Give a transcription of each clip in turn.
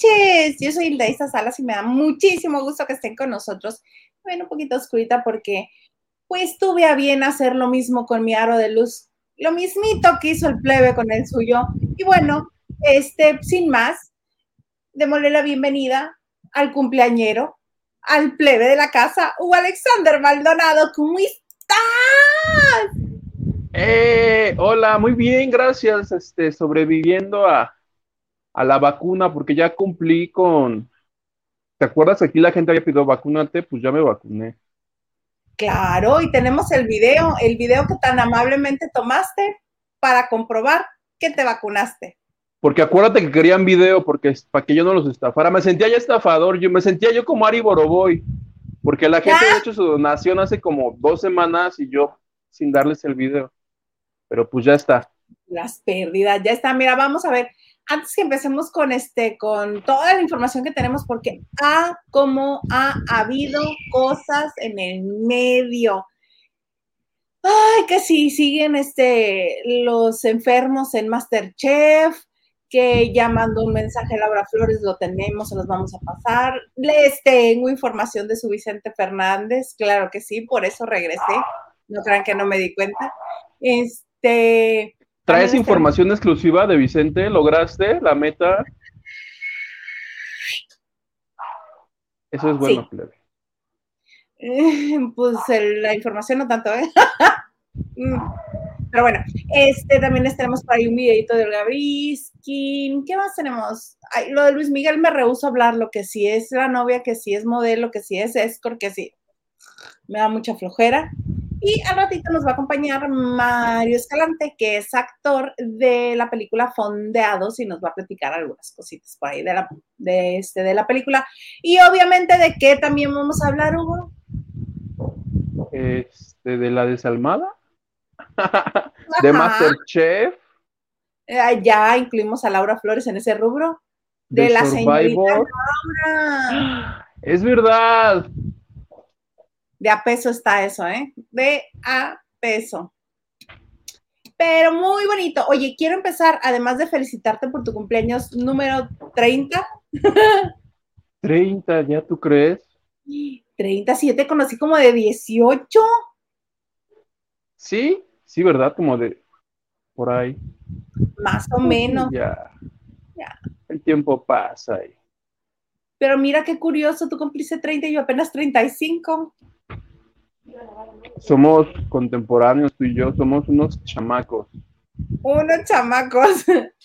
Noches. Yo soy Hilda Salas y me da muchísimo gusto que estén con nosotros. Bueno, un poquito oscurita porque pues tuve a bien hacer lo mismo con mi aro de luz, lo mismito que hizo el plebe con el suyo. Y bueno, este, sin más, démosle la bienvenida al cumpleañero, al plebe de la casa, Hugo Alexander Maldonado. ¿Cómo estás? Eh, hola, muy bien, gracias. Este, sobreviviendo a, a la vacuna, porque ya cumplí con. ¿Te acuerdas? Aquí la gente había pedido vacúnate, pues ya me vacuné. Claro, y tenemos el video, el video que tan amablemente tomaste para comprobar que te vacunaste. Porque acuérdate que querían video, porque para que yo no los estafara. Me sentía ya estafador, yo me sentía yo como Ari Boroboy, porque la gente ha hecho su donación hace como dos semanas y yo sin darles el video. Pero pues ya está. Las pérdidas, ya está. Mira, vamos a ver antes que empecemos con este, con toda la información que tenemos, porque ha como ha habido cosas en el medio. Ay, que sí, siguen este, los enfermos en Masterchef, que ya mandó un mensaje a Laura Flores, lo tenemos, se los vamos a pasar. Les tengo información de su Vicente Fernández, claro que sí, por eso regresé. No crean que no me di cuenta. Este, ¿Traes información exclusiva de Vicente? ¿Lograste la meta? Eso es bueno, eh, pues la información no tanto, ¿eh? Mm. Pero bueno, este también les tenemos para ahí un videito del Gabriskin. ¿Qué más tenemos? lo de Luis Miguel me rehuso a hablar, lo que sí es la novia, que sí es modelo, que sí es escort, que sí. Me da mucha flojera. Y al ratito nos va a acompañar Mario Escalante, que es actor de la película Fondeados y nos va a platicar algunas cositas por ahí de la, de este, de la película. Y obviamente de qué también vamos a hablar, Hugo. Este, de la desalmada. de Masterchef. Eh, ya incluimos a Laura Flores en ese rubro. De, la señorita Laura. Es verdad de a peso está eso, ¿eh? De a peso. Pero muy bonito. Oye, quiero empezar, además de felicitarte por tu cumpleaños número 30. 30, ¿ya tú crees? 37, conocí como de 18. Sí, sí, ¿verdad? Como de por ahí. Más o menos. Ya. ya. El tiempo pasa ahí. Pero mira qué curioso, tú cumpliste 30 y yo apenas 35. Somos contemporáneos, tú y yo, somos unos chamacos. Unos chamacos.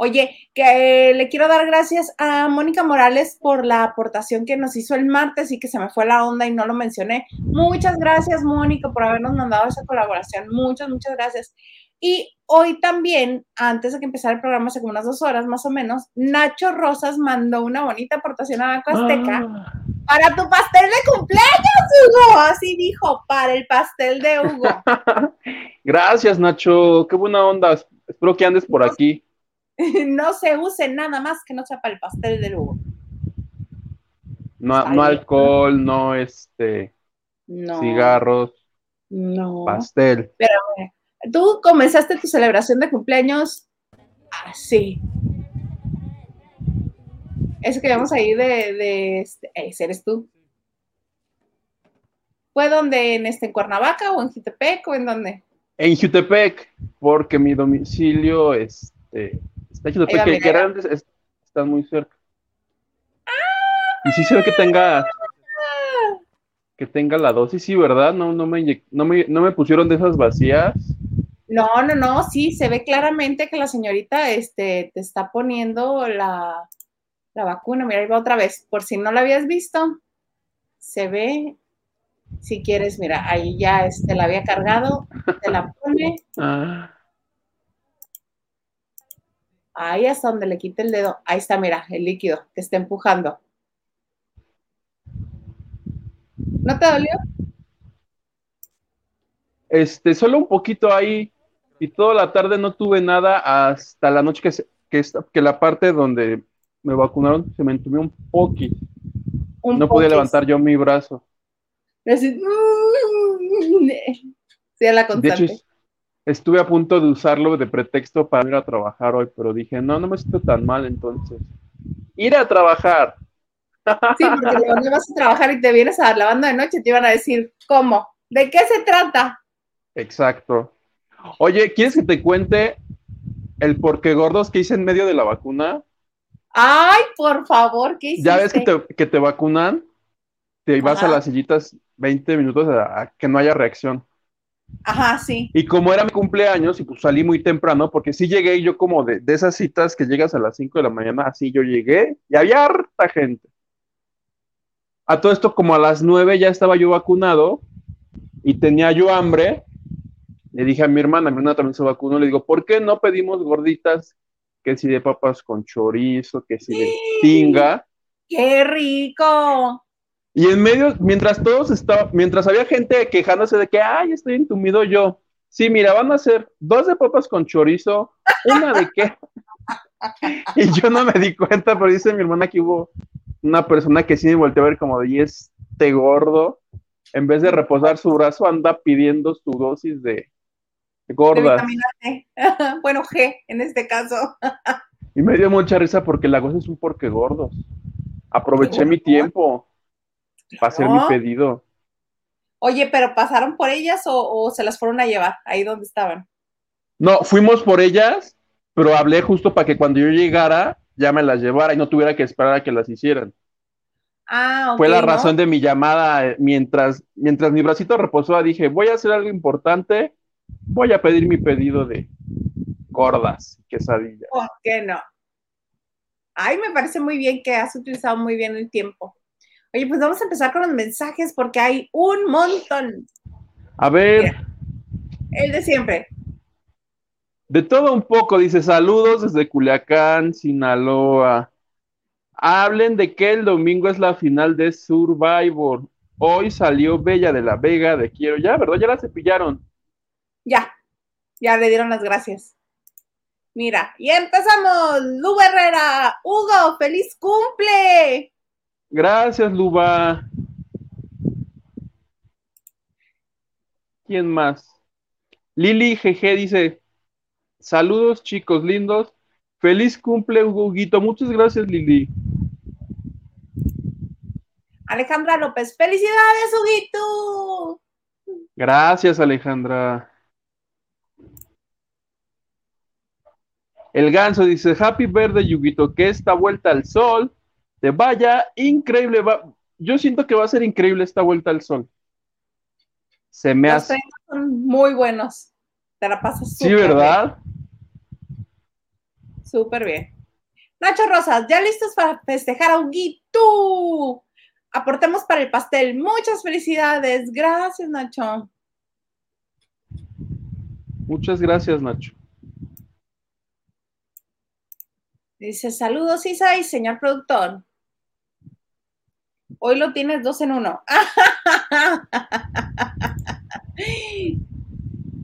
Oye, que le quiero dar gracias a Mónica Morales por la aportación que nos hizo el martes y que se me fue la onda y no lo mencioné. Muchas gracias, Mónica, por habernos mandado esa colaboración. Muchas, muchas gracias. Y hoy también, antes de que empezara el programa, hace como unas dos horas más o menos, Nacho Rosas mandó una bonita aportación a la Azteca ah. Para tu pastel de cumpleaños, Hugo. Así dijo, para el pastel de Hugo. Gracias, Nacho. Qué buena onda. Espero que andes por aquí. No se use nada más que no sea para el pastel de Hugo. No, no alcohol, no este cigarros. No. Pastel. Pero Tú comenzaste tu celebración de cumpleaños así. Eso que vemos ahí de, de este, ese eres tú. ¿Fue donde en este en Cuernavaca o en Jutepec o en dónde? En Jutepec, porque mi domicilio este, está en Jutepec, que, antes está muy cerca. y sí se ve que tenga que tenga la dosis, sí, ¿verdad? No, no me, no me, no me pusieron de esas vacías. No, no, no, sí, se ve claramente que la señorita este, te está poniendo la, vacuna. Mira, ahí va otra vez. Por si no la habías visto, se ve. Si quieres, mira, ahí ya este, la había cargado, te la pone. Ah. Ahí hasta donde le quite el dedo. Ahí está, mira, el líquido que está empujando. ¿No te dolió? Este, solo un poquito ahí y toda la tarde no tuve nada hasta la noche que, que, que la parte donde me vacunaron se me entumió un poquito. no podía levantar yo mi brazo. Así, sí, a la constante. De hecho, estuve a punto de usarlo de pretexto para ir a trabajar hoy, pero dije, no, no me siento tan mal entonces. Ir a trabajar. Sí, porque cuando vas a trabajar y te vienes a la banda de noche, te iban a decir, ¿cómo? ¿De qué se trata? Exacto. Oye, ¿quieres que te cuente el porqué gordos que hice en medio de la vacuna? Ay, por favor, ¿qué hiciste? Ya ves que te, que te vacunan, te vas a las sillitas 20 minutos a que no haya reacción. Ajá, sí. Y como era mi cumpleaños, y pues salí muy temprano, porque sí llegué yo como de, esas citas que llegas a las 5 de la mañana, así yo llegué y había harta gente. A todo esto, como a las 9 ya estaba yo vacunado y tenía yo hambre, le dije a mi hermana, mi hermana también se vacunó, le digo, ¿por qué no pedimos gorditas? Que si de papas con chorizo, que si de tinga. ¡Qué rico! Y en medio, mientras todos estaban, mientras había gente quejándose de que, ay, estoy entumido yo. Sí, mira, van a ser dos de papas con chorizo, una de qué. y yo no me di cuenta, pero dice mi hermana que hubo una persona que sí me volteó a ver como de, y este gordo, en vez de reposar su brazo, anda pidiendo su dosis de gordas. bueno, G en este caso. y me dio mucha risa porque la cosa es un porque gordos. Aproveché mi tiempo para hacer mi pedido. Oye, pero ¿pasaron por ellas o, se las fueron a llevar ahí donde estaban? No, fuimos por ellas, pero hablé justo para que cuando yo llegara ya me las llevara y no tuviera que esperar a que las hicieran. Ah, Fue la razón de mi llamada. Mientras, mientras mi bracito reposó, dije, voy a hacer algo importante, voy a pedir mi pedido de gordas, quesadillas. ¿Por qué no? Ay, me parece muy bien que has utilizado muy bien el tiempo. Oye, pues vamos a empezar con los mensajes porque hay un montón. A ver. el de siempre. De todo un poco, dice saludos desde Culiacán, Sinaloa. Hablen de que el domingo es la final de Survivor. Hoy salió Bella de la Vega de Quiero. Ya, ¿verdad? Ya la cepillaron. Ya, ya le dieron las gracias. Mira, y empezamos. Lu Herrera, Hugo, feliz cumple. Gracias, Luba. ¿Quién más? Lili GG dice, saludos chicos lindos, feliz cumple Huguito, muchas gracias Lili. Alejandra López, felicidades Huguito. Gracias Alejandra. El ganso dice, happy birthday Huguito, que esta vuelta al sol te vaya increíble. yo siento que va a ser increíble esta vuelta al sol. Se me hace. Son muy buenos. Te la pasas súper Sí, ¿verdad? Súper bien. Nacho Rosas, ya listos para festejar a Huguito. Aportemos para el pastel. Muchas felicidades. Gracias, Nacho. Muchas gracias, Nacho. Dice, saludos, Isa y señor productor. Hoy lo tienes dos en uno.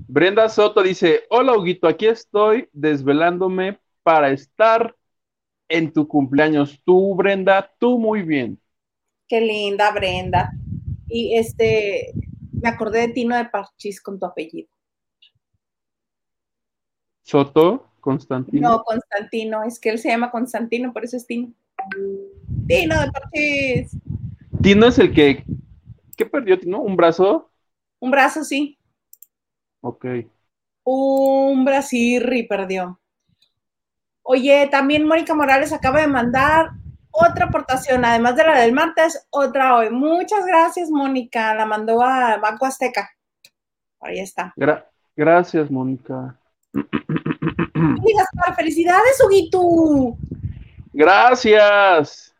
Brenda Soto dice, hola Huguito, aquí estoy desvelándome para estar en tu cumpleaños. Tú, Brenda, tú muy bien. Qué linda, Brenda. Y este, me acordé de Tino de Parchís con tu apellido. Soto, Constantino. No, Constantino, es que él se llama Constantino, por eso es Tino. Tino de Parchís. Tino es el que. ¿Qué perdió Tino? ¿Un brazo? Un brazo, sí. Ok. Un brasirri perdió. Oye, también Mónica Morales acaba de mandar otra aportación, además de la del martes, otra hoy. Muchas gracias, Mónica. La mandó a Banco Azteca. Ahí está. gracias, Mónica. felicidades, Huguito. Gracias.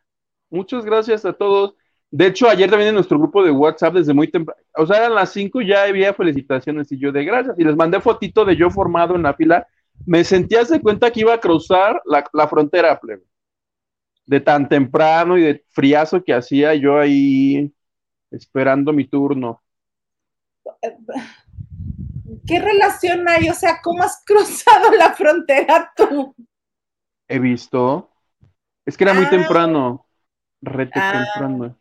Muchas gracias a todos. De hecho, ayer también en nuestro grupo de WhatsApp, desde muy temprano, o sea, eran las 5 ya había felicitaciones y yo de gracias. Y les mandé fotito de yo formado en la fila. Me sentía de cuenta que iba a cruzar la, frontera, plebe. De tan temprano y de friazo que hacía yo ahí esperando mi turno. ¿Qué relación hay? O sea, ¿cómo has cruzado la frontera tú? He visto. Es que era muy ah. temprano. Rete ah. temprano.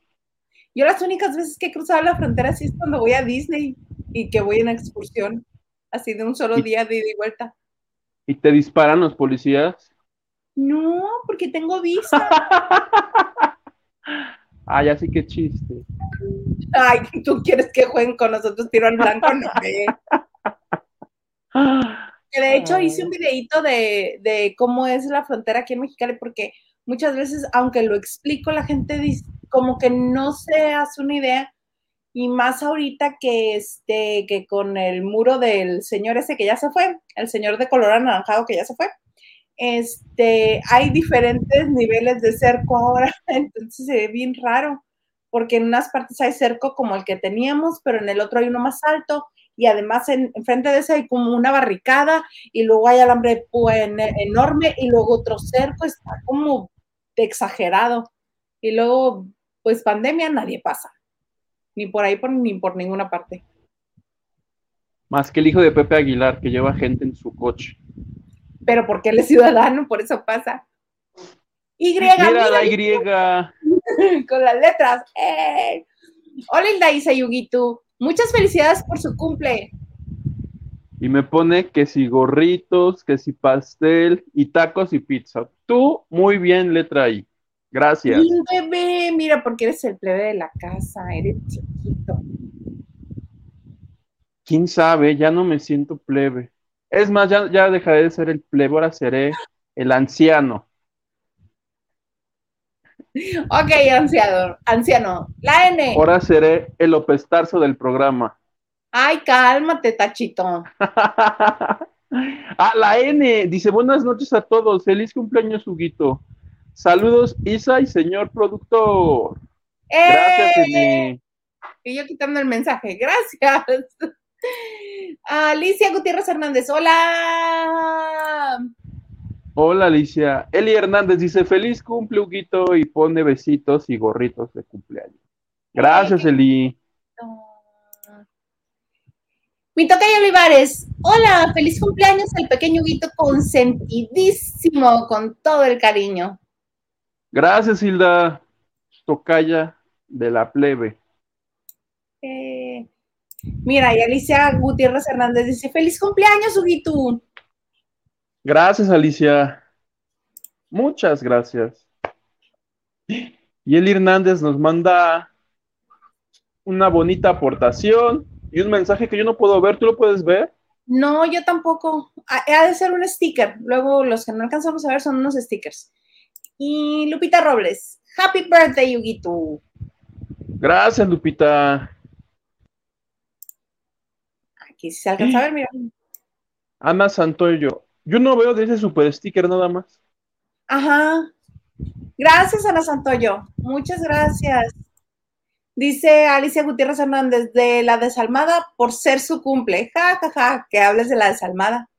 Yo las únicas veces que he cruzado la frontera sí es cuando voy a Disney y que voy en excursión. así de un solo día de ida y vuelta. ¿Y te disparan los policías? No, porque tengo visa. Ay, así que chiste. Ay, ¿tú quieres que jueguen con nosotros tiro al blanco? No, de hecho hice un videito de, de, cómo es la frontera aquí en Mexicali, porque muchas veces, aunque lo explico, la gente dice, como que no se hace una idea, y más ahorita que, este, que con el muro del señor ese que ya se fue, el señor de color anaranjado que ya se fue, este, hay diferentes niveles de cerco ahora, entonces se ve bien raro, porque en unas partes hay cerco como el que teníamos, pero en el otro hay uno más alto, y además en, frente de ese hay como una barricada, y luego hay alambre enorme, y luego otro cerco, está como exagerado. Y luego, pues pandemia nadie pasa, ni por ahí ni por ninguna parte. Más que el hijo de Pepe Aguilar, que lleva gente en su coche pero porque él es ciudadano, por eso pasa. Y, mira, la Y. Con las letras. ¡Eh! Hola, Hilda Yugitu. Muchas felicidades por su cumple. Y me pone que si gorritos, que si pastel, y tacos y pizza. Tú, muy bien, letra I. Gracias. Mi bebé, mira, porque eres el plebe de la casa, eres chiquito. ¿Quién sabe? Ya no me siento plebe. Es más, ya, ya dejaré de ser el plebe, ahora seré el anciano. Ok, anciano, anciano. La N. Ahora seré el opestarzo del programa. Ay, cálmate, tachito. ah, la N. Dice, buenas noches a todos. Feliz cumpleaños, Huguito. Saludos, Isa y señor productor. Gracias, N. Y yo quitando el mensaje. Gracias. Alicia Gutiérrez Hernández, hola. Hola Alicia. Eli Hernández dice, feliz cumple, Huguito, y pone besitos y gorritos de cumpleaños. Gracias, Eli. Mi toca Olivares, hola, feliz cumpleaños al pequeño Huguito consentidísimo, con todo el cariño. Gracias, Hilda, tocaya de la plebe. Eh, Mira, y Alicia Gutiérrez Hernández dice, feliz cumpleaños, Huguito. Gracias, Alicia. Muchas gracias. Y Eli Hernández nos manda una bonita aportación y un mensaje que yo no puedo ver. ¿Tú lo puedes ver? No, yo tampoco. Ha de ser un sticker. Luego los que no alcanzamos a ver son unos stickers. Y Lupita Robles, Happy Birthday, Huguito. Gracias, Lupita. Se alcanza a ver, mira. Ana Santoyo. Yo no veo de ese super sticker nada más. Ajá. Gracias, Ana Santoyo. Muchas gracias. Dice Alicia Gutiérrez Hernández de la desalmada por ser su cumple. Ja, ja, ja, que hables de la desalmada.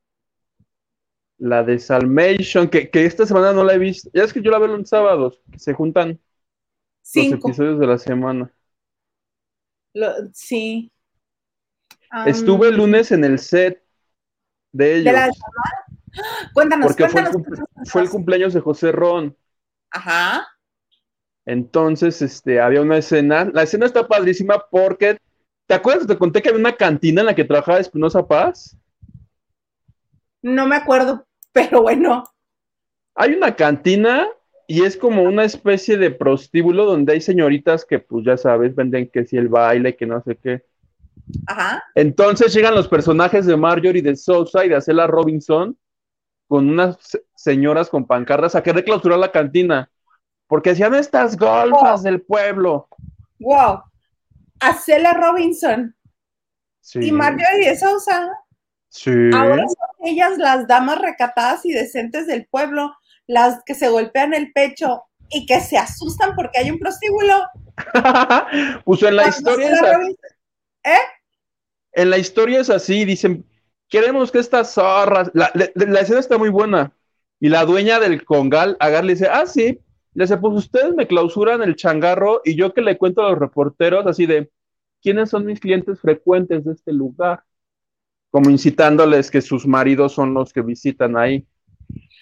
La desalmation, que, que esta semana no la he visto. Ya es que yo la veo los sábados, que se juntan los episodios de la semana. sí. Estuve el lunes en el set de ellos. ¿De la Cuéntanos, porque cuéntanos, fue, el cumpleaños de José Ron. Ajá. Entonces, este, había una escena. La escena está padrísima porque. ¿Te acuerdas? Te conté que había una cantina en la que trabajaba Espinosa Paz. No me acuerdo, pero bueno. Hay una cantina y es como una especie de prostíbulo donde hay señoritas que, pues ya sabes, venden que si el baile, que no sé qué. Ajá. Entonces llegan los personajes de Marjorie de Sousa y de Acela Robinson con unas señoras con pancarras a querer clausurar la cantina. Porque decían estas golfas del pueblo. Wow. Acela Robinson. Y Marjorie de Sousa. Sí. Ahora son ellas las damas recatadas y decentes del pueblo, las que se golpean el pecho y que se asustan porque hay un prostíbulo. Puso en la historia. ¿Eh? En la historia es así, dicen, queremos que estas zorras, la, escena está muy buena, y la dueña del congal agarra le dice, ah, sí, le dice, pues ustedes me clausuran el changarro y yo que le cuento a los reporteros así de, ¿quiénes son mis clientes frecuentes de este lugar? Como incitándoles que sus maridos son los que visitan ahí.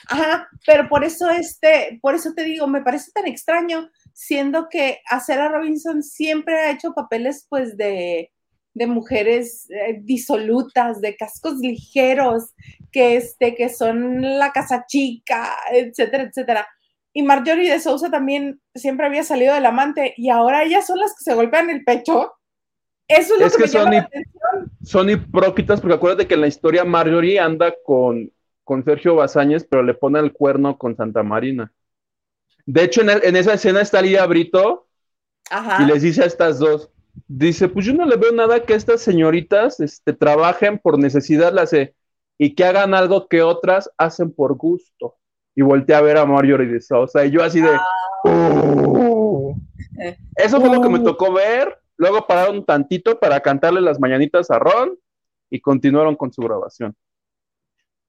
Ajá, pero por eso este, por eso te digo, me parece tan extraño, siendo que Acera Robinson siempre ha hecho papeles pues de, de mujeres eh, disolutas, de cascos ligeros, que, este, que son la casa chica, etcétera, etcétera. Y Marjorie de Sousa también siempre había salido del amante y ahora ellas son las que se golpean el pecho. Eso es lo que, me son, llama son hipócritas porque acuérdate que en la historia Marjorie anda con, con Sergio Bazáñez, pero le pone el cuerno con Santa Marina. De hecho, en, esa escena está Lía Brito y les dice a estas dos, dice, pues yo no le veo nada que estas señoritas este, trabajen por necesidad, la sé, y que hagan algo que otras hacen por gusto. Y volteé a ver a Marjorie de Sousa y yo así de... Oh". Eso fue lo que me uh. tocó ver. Luego pararon tantito para cantarle las mañanitas a Ron y continuaron con su grabación.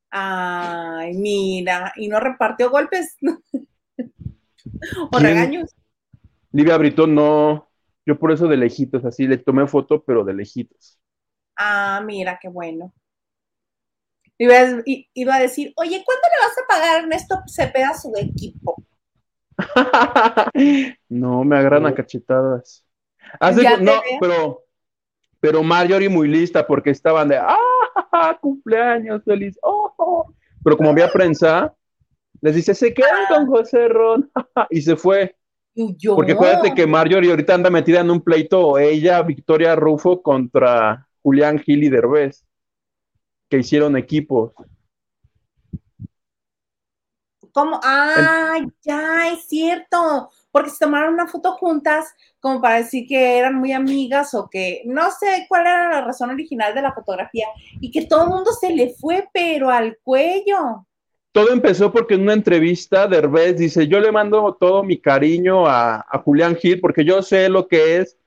Ay, mira, y no repartió golpes o regaños. Livia Brito no, yo por eso de lejitos, así le tomé foto, pero de lejitos. Ah, mira, qué bueno. Iba, iba a decir, oye, ¿cuándo le vas a pagar a Ernesto Cepeda su equipo? no, me agarran a cachetadas. no, pero, pero Marjorie muy lista porque estaban de, ¡ah! Cumpleaños feliz. Oh, oh". Pero como había prensa, les dice, se quedan con José Ron. y se fue. Porque acuérdate que Marjorie ahorita anda metida en un pleito, ella, Victoria Rufo, contra Julián Gil y Derbez, que hicieron equipos. ¿Cómo? Ah, ya, es cierto. Porque se tomaron una foto juntas como para decir que eran muy amigas o que no sé cuál era la razón original de la fotografía y que todo el mundo se le fue, pero al cuello todo empezó porque en una entrevista Derbez dice, yo le mando todo mi cariño a, Julián Gil porque yo sé lo que es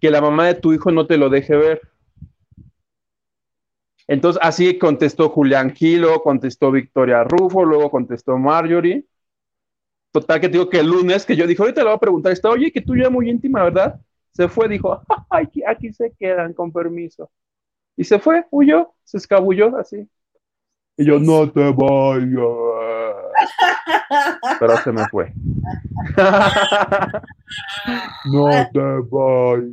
que la mamá de tu hijo no te lo deje ver. Entonces así contestó Julián Gil, luego contestó Victoria Rufo, luego contestó Marjorie. Total que digo que el lunes que yo dije, ahorita le voy a preguntar, está, oye, que tú ya muy íntima, ¿verdad? Se fue, dijo, aquí se quedan, con permiso. Y se fue, huyó, se escabulló así. Y yo, no te vayas. Pero se me fue. no te vayas.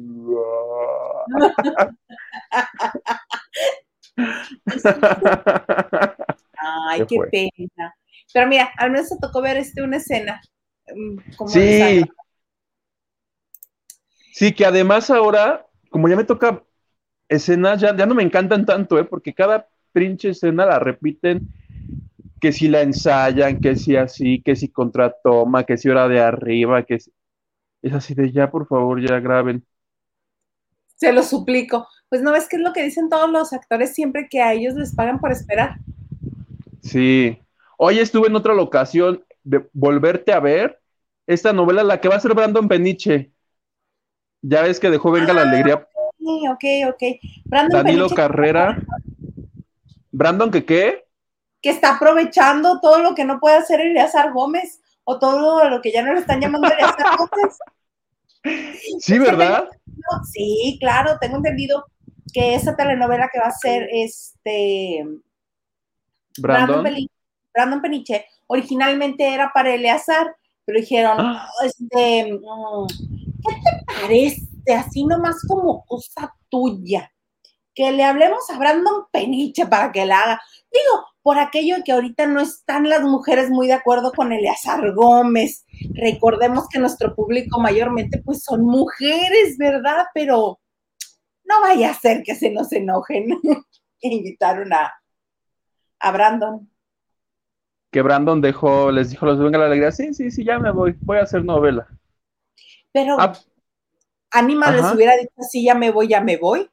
Ay, qué pena. Pero mira, al menos te tocó ver este, una escena. Mm, sí. Sí, que además ahora, como ya me toca escenas, ya, ya no me encantan tanto, ¿eh? porque cada pinche escena la repiten, que si la ensayan, que si así, que si contratoma, que si hora de arriba, que si... Es así de ya, por favor, ya graben. Se lo suplico. Pues no ves qué es lo que dicen todos los actores siempre que a ellos les pagan por esperar. Sí. Hoy estuve en otra locación de volverte a ver esta novela, la que va a ser Brandon Peniche. Ya ves que dejó Venga la ah, Alegría. Ok, ok, Brandon Danilo Carrera. Brandon, ¿qué qué? Que está aprovechando todo lo que no puede hacer Eleazar Gómez o todo lo que ya no le están llamando Eleazar Gómez. Sí, ¿verdad? Sí, claro, tengo entendido que esa telenovela que va a ser este Brandon, Brandon, Peniche originalmente era para Eleazar, pero dijeron, ah. este, ¿qué te parece? Así nomás como cosa tuya que le hablemos a Brandon Peniche para que la haga. Digo, por aquello que ahorita no están las mujeres muy de acuerdo con Eleazar Gómez. Recordemos que nuestro público mayormente pues son mujeres, ¿verdad? Pero no vaya a ser que se nos enojen. Invitaron a, a Brandon. Que Brandon dejó, les dijo, los venga la alegría, sí, sí, sí, ya me voy, voy a hacer novela. Pero, ah, Anima les hubiera dicho, sí, ya me voy, ya me voy.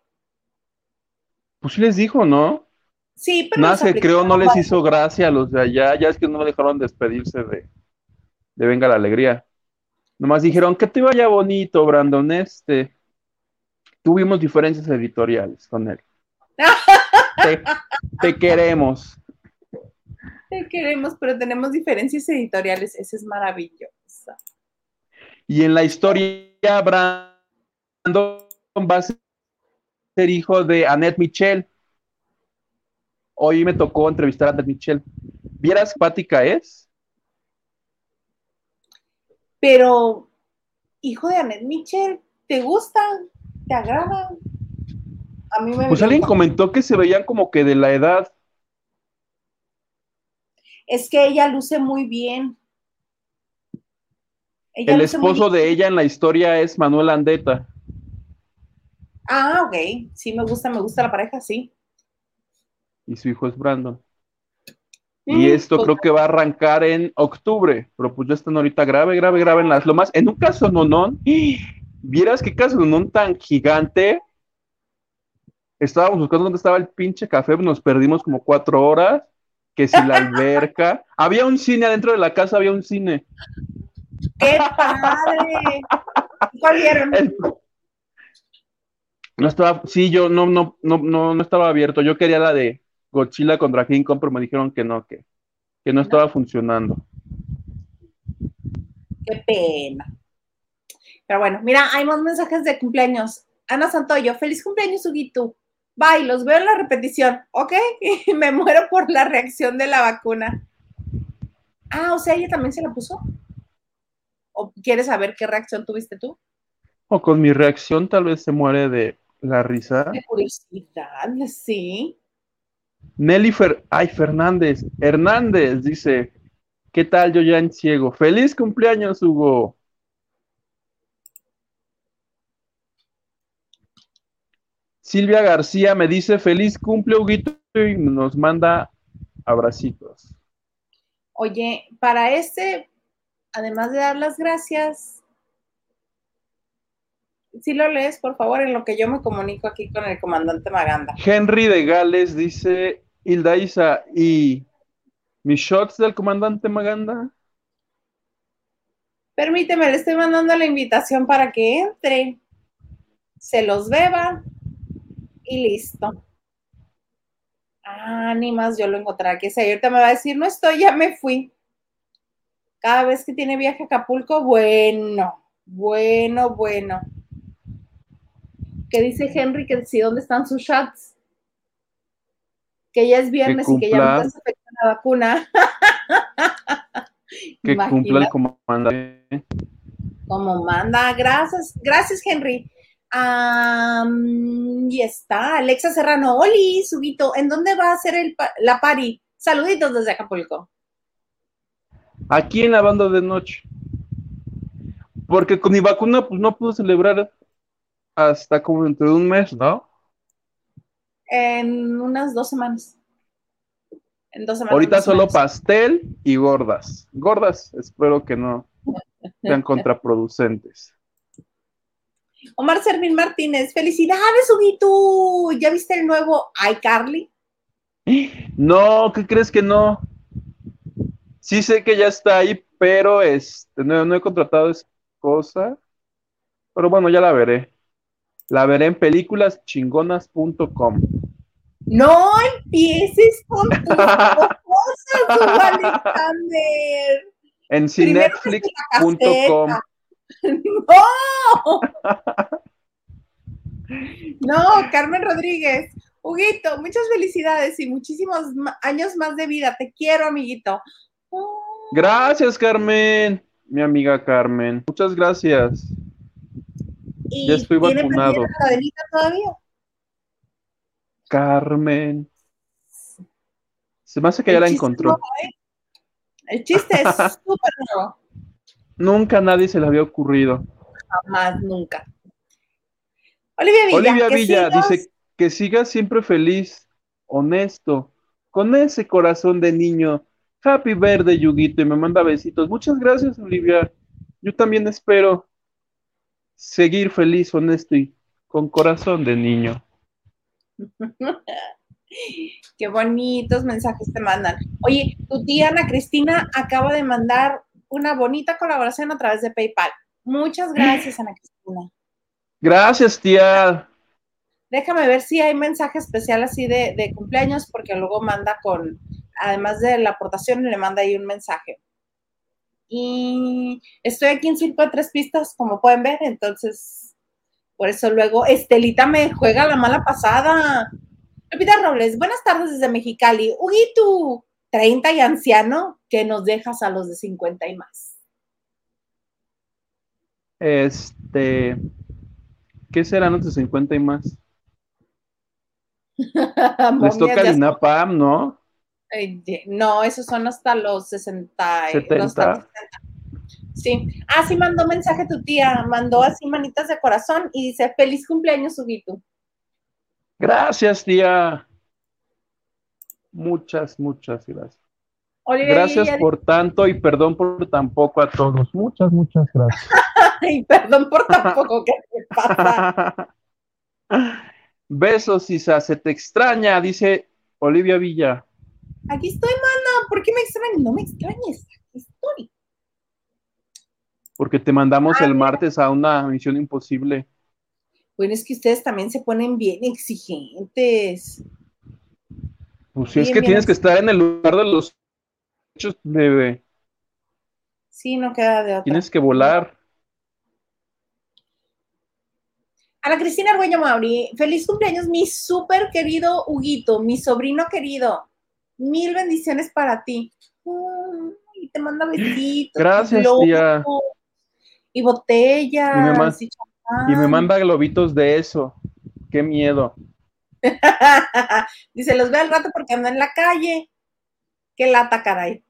Pues sí les dijo, ¿no? Sí, pero. Nada se creo, no les hizo gracia a los de allá. Ya es que no me dejaron despedirse de, de Venga la Alegría. Nomás dijeron que te vaya bonito, Brandon. Este. Tuvimos diferencias editoriales con él. te, queremos. Te queremos, pero tenemos diferencias editoriales. Eso es maravilloso. Y en la historia, Brandon va a ser hijo de Annette Michel. Hoy me tocó entrevistar a Annette Michel. ¿Vieras pática es? Pero, hijo de Annette Michel, ¿te gusta? ¿Te agrada? A mí me Pues alguien comentó que se veían como que de la edad. Es que ella luce muy bien. el esposo de ella en la historia es Manuel Andeta. Ah, ok. Sí, me gusta, me gusta la pareja, sí. Y su hijo es Brandon. Mm, y esto pues creo que va a arrancar en octubre, pero pues ya están ahorita grave, grave, grave en las lomas. En un caso nonón, vieras qué caso nonón tan gigante. Estábamos buscando dónde estaba el pinche café, nos perdimos como cuatro horas. Que si la alberca. había un cine adentro de la casa, había un cine. ¡Qué padre! ¿Cuál vieron? No estaba, sí, yo no, no, no, no, no estaba abierto. Yo quería la de Godzilla contra King Kong, pero me dijeron que no, que, que no estaba funcionando. Qué pena. Pero bueno, mira, hay más mensajes de cumpleaños. Ana Santoyo, feliz cumpleaños, Huguito. Bye, los veo en la repetición, ¿ok? me muero por la reacción de la vacuna. Ah, o sea, ella también se la puso. ¿O quieres saber qué reacción tuviste tú? O con mi reacción tal vez se muere de la risa. De curiosidad, sí. Nelly Ay, Fernández, Hernández dice, ¿qué tal yo ya en ciego? Feliz cumpleaños, Hugo. Silvia García me dice, feliz cumple, Huguito, y nos manda abracitos. Oye, para este, además de dar las gracias, si lo lees, por favor, en lo que yo me comunico aquí con el comandante Maganda. Henry de Gales dice, Hilda Isa, ¿y mis shots del comandante Maganda? Permíteme, le estoy mandando la invitación para que entre, se los beba y listo. Ah, ni más, yo lo encontraré aquí. Si ahorita me va a decir, no estoy, ya me fui. Cada vez que tiene viaje a Acapulco, bueno, bueno, bueno que dice Henry que si dónde están sus shots. Que ya es viernes y que ya no está la vacuna. que cumpla el comandante. Como manda, gracias, gracias Henry. y está, Alexa Serrano, Oli, Subito, ¿en dónde va a ser el, la pari? Saluditos desde Acapulco. Aquí en la banda de noche. Porque con mi vacuna, pues no puedo celebrar hasta como dentro de un mes, ¿no? En unas dos semanas. En dos semanas. Ahorita solo pastel y gordas. Gordas, espero que no sean contraproducentes. Omar Servín Martínez, felicidades, Huguito. ¿Ya viste el nuevo iCarly? No, ¿qué crees que no? Sí sé que ya está ahí, pero este, no, no he contratado esa cosa. Pero bueno, ya la veré. La veré en películaschingonas.com. No empieces con tus cosas, Alexander. En cinetflix.com. No. No, Carmen Rodríguez. Huguito, muchas felicidades y muchísimos años más de vida. Te quiero, amiguito. Gracias, Carmen. Mi amiga Carmen. Muchas gracias ya estoy vacunado. todavía? Carmen. Se me hace que ya la encontró. ¿eh? El chiste es súper nuevo. Nunca a nadie se le había ocurrido. Jamás, nunca. Olivia Villa. Olivia Villa dice que siga siempre feliz, honesto, con ese corazón de niño. Happy verde, Yuguito, y me manda besitos. Muchas gracias, Olivia. Yo también espero seguir feliz, honesto y con corazón de niño. Qué bonitos mensajes te mandan. Oye, tu tía Ana Cristina acaba de mandar una bonita colaboración a través de PayPal. Muchas gracias, Ana Cristina. Gracias, tía. Déjame ver si hay mensaje especial así de, de cumpleaños, porque luego manda con, además de la aportación, le manda ahí un mensaje. Y estoy aquí en Circo de Tres Pistas, como pueden ver, entonces, por eso luego Estelita me juega la mala pasada. Lupita Robles, buenas tardes desde Mexicali. Huguito, 30 y anciano, que nos dejas a los de 50 y más. Este, ¿qué serán los de 50 y más? Les toca el INAPAM, ¿no? No, esos son hasta los 60. 70. Sí. Ah, sí mandó mensaje tu tía, mandó así manitas de corazón y dice, feliz cumpleaños, Huguito. Gracias, tía. Muchas, muchas gracias. gracias por tanto y perdón por tan poco a todos. Muchas, muchas gracias. y perdón por tan poco, ¿qué te pasa? Besos, Isa, se te extraña, dice Olivia Villa. Aquí estoy, mana, ¿por qué me extrañas? No me extrañes, aquí estoy. Porque te mandamos el martes a una misión imposible. Bueno, es que ustedes también se ponen bien exigentes. Pues si es que tienes que estar en el lugar de los hechos, bebé. Sí, no queda de otra. Tienes que volar. Ana Cristina Arguello Mauri, feliz cumpleaños, mi súper querido Huguito, mi sobrino querido. Mil bendiciones para ti. y te manda besitos. Gracias, tía. Y botellas. Y me, manda globitos de eso. Qué miedo. Dice, los ve al rato porque anda en la calle. Qué lata, caray.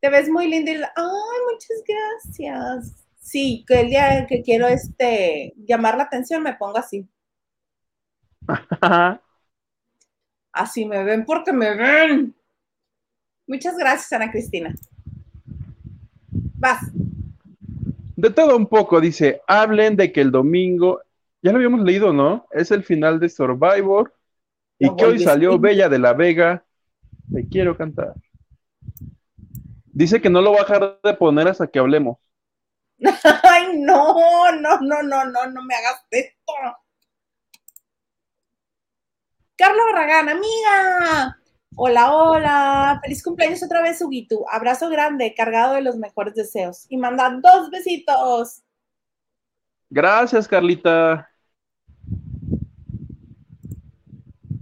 Te ves muy linda. Ay, muchas gracias. Sí, que el día que quiero este llamar la atención me pongo así. así me ven porque me ven. Muchas gracias, Ana Cristina. Vas. De todo un poco, dice, hablen de que el domingo, ya lo habíamos leído, ¿no? Es el final de Survivor y que hoy salió Bella de la Vega. Te quiero cantar. Dice que no lo va a dejar de poner hasta que hablemos. Ay, no, no, no, no, no, no me hagas esto. Carla Barragán, amiga. Hola, hola. Feliz cumpleaños otra vez, Huguito. Abrazo grande, cargado de los mejores deseos. Y manda dos besitos. Gracias, Carlita.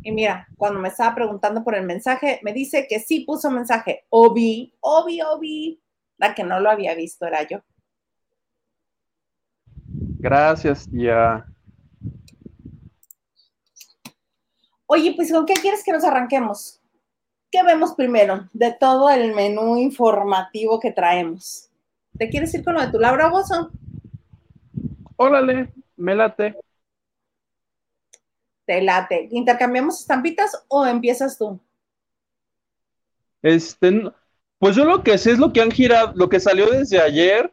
Y mira, cuando me estaba preguntando por el mensaje, me dice que sí puso mensaje. Obi, Obi, Obi. La que no lo había visto era yo. Gracias, tía. Oye, pues ¿con qué quieres que nos arranquemos? ¿Qué vemos primero de todo el menú informativo que traemos? ¿Te quieres ir con lo de tu Laura Bozo? Órale, me late. Te late. ¿Intercambiamos estampitas o empiezas tú? Este, pues yo lo que sé es lo que han girado, lo que salió desde ayer,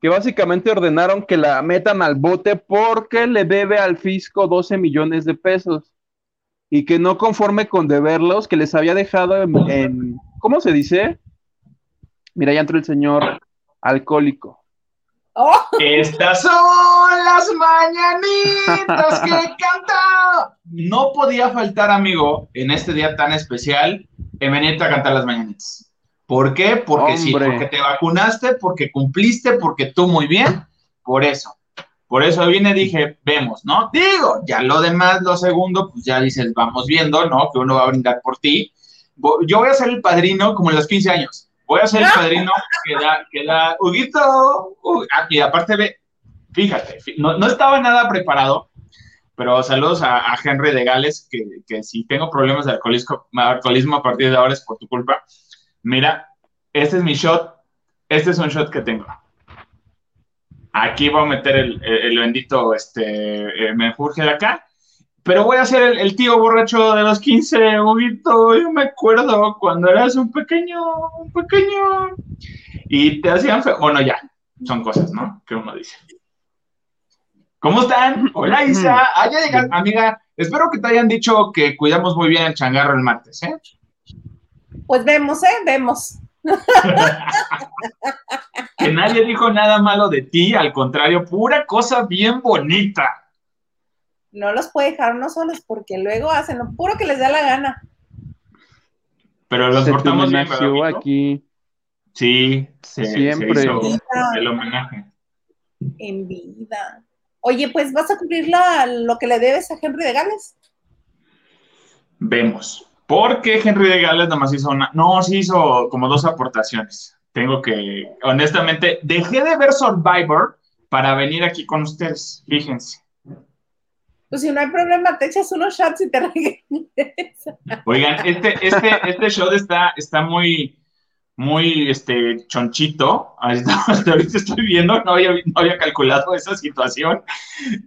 que básicamente ordenaron que la metan al bote porque le debe al fisco 12 millones de pesos y que no conforme con deberlos, que les había dejado en, ¿cómo se dice? Mira, ya entró el señor alcohólico. Oh. Estas son las mañanitas que he cantado. No podía faltar, amigo, en este día tan especial, en venirte a cantar las mañanitas. ¿Por qué? Porque sí, porque te vacunaste, porque cumpliste, porque tú muy bien, por eso. Por eso vine dije, vemos, ¿no? Digo, ya lo demás, lo segundo, pues ya dices, vamos viendo, ¿no? Que uno va a brindar por ti. Yo voy a ser el padrino como en los 15 años. Voy a ser el padrino que da, que da, Huguito, ah, y aparte ve, fíjate, no, no, estaba nada preparado, pero saludos a, Henry de Gales, que, que, si tengo problemas de alcoholismo a partir de ahora es por tu culpa mira, este es mi shot, este es un shot que tengo. Aquí voy a meter el, bendito este, eh, menjurje de acá, pero voy a ser el, tío borracho de los 15, Huguito. Yo me acuerdo cuando eras un pequeño, un pequeño, y te hacían fe Bueno, ya, son cosas, ¿no? Que uno dice. ¿Cómo están? Hola Isa, ah, ya llegan, amiga. Espero que te hayan dicho que cuidamos muy bien el changarro el martes, ¿eh? Pues vemos, ¿eh? Vemos. que nadie dijo nada malo de ti, al contrario, pura cosa bien bonita. No los puede dejar uno solos porque luego hacen lo puro que les da la gana. Pero los portamos bien, aquí. Sí, siempre. el homenaje. En vida. Oye, pues vas a cumplir lo que le debes a Henry de Gales. Vemos. Porque Henry de Gales nada más hizo una, no, sí hizo como dos aportaciones. Tengo que, honestamente, dejé de ver Survivor para venir aquí con ustedes, fíjense. Pues si no hay problema, te echas unos shots y te regresas. Oigan, este, este, este show está, está muy, muy este, chonchito. Hasta, ahorita estoy viendo, no había, no había calculado esa situación.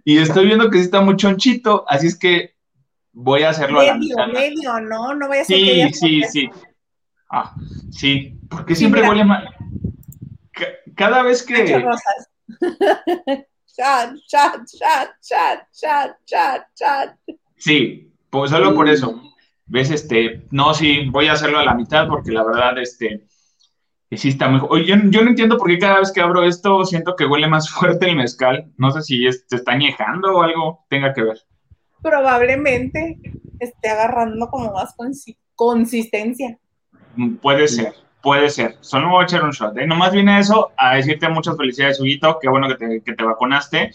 Y estoy viendo que sí está muy chonchito, así es que voy a hacerlo medio, a la mitad. Medio, ¿no? No voy a hacer Sí, que sí, sí. Ah, sí, porque Sí, siempre mira. huele mal. Ca- Cada vez que... Rosas. chat, chat, chat, chat, chat, chat, chat. Sí, pues solo por Mm. eso. ¿Ves? Este, no, sí, voy a hacerlo a la mitad porque la verdad, este, sí está muy... Oye, yo, yo no entiendo por qué cada vez que abro esto siento que huele más fuerte el mezcal. No sé si es- se está añejando o algo tenga que ver. Probablemente esté agarrando como más consi- consistencia. Mm, Puede ser, puede ser. Solo me voy a echar un shot. ¿eh? Nomás vine eso a decirte muchas felicidades, Huguito. Qué bueno que te, que te vacunaste.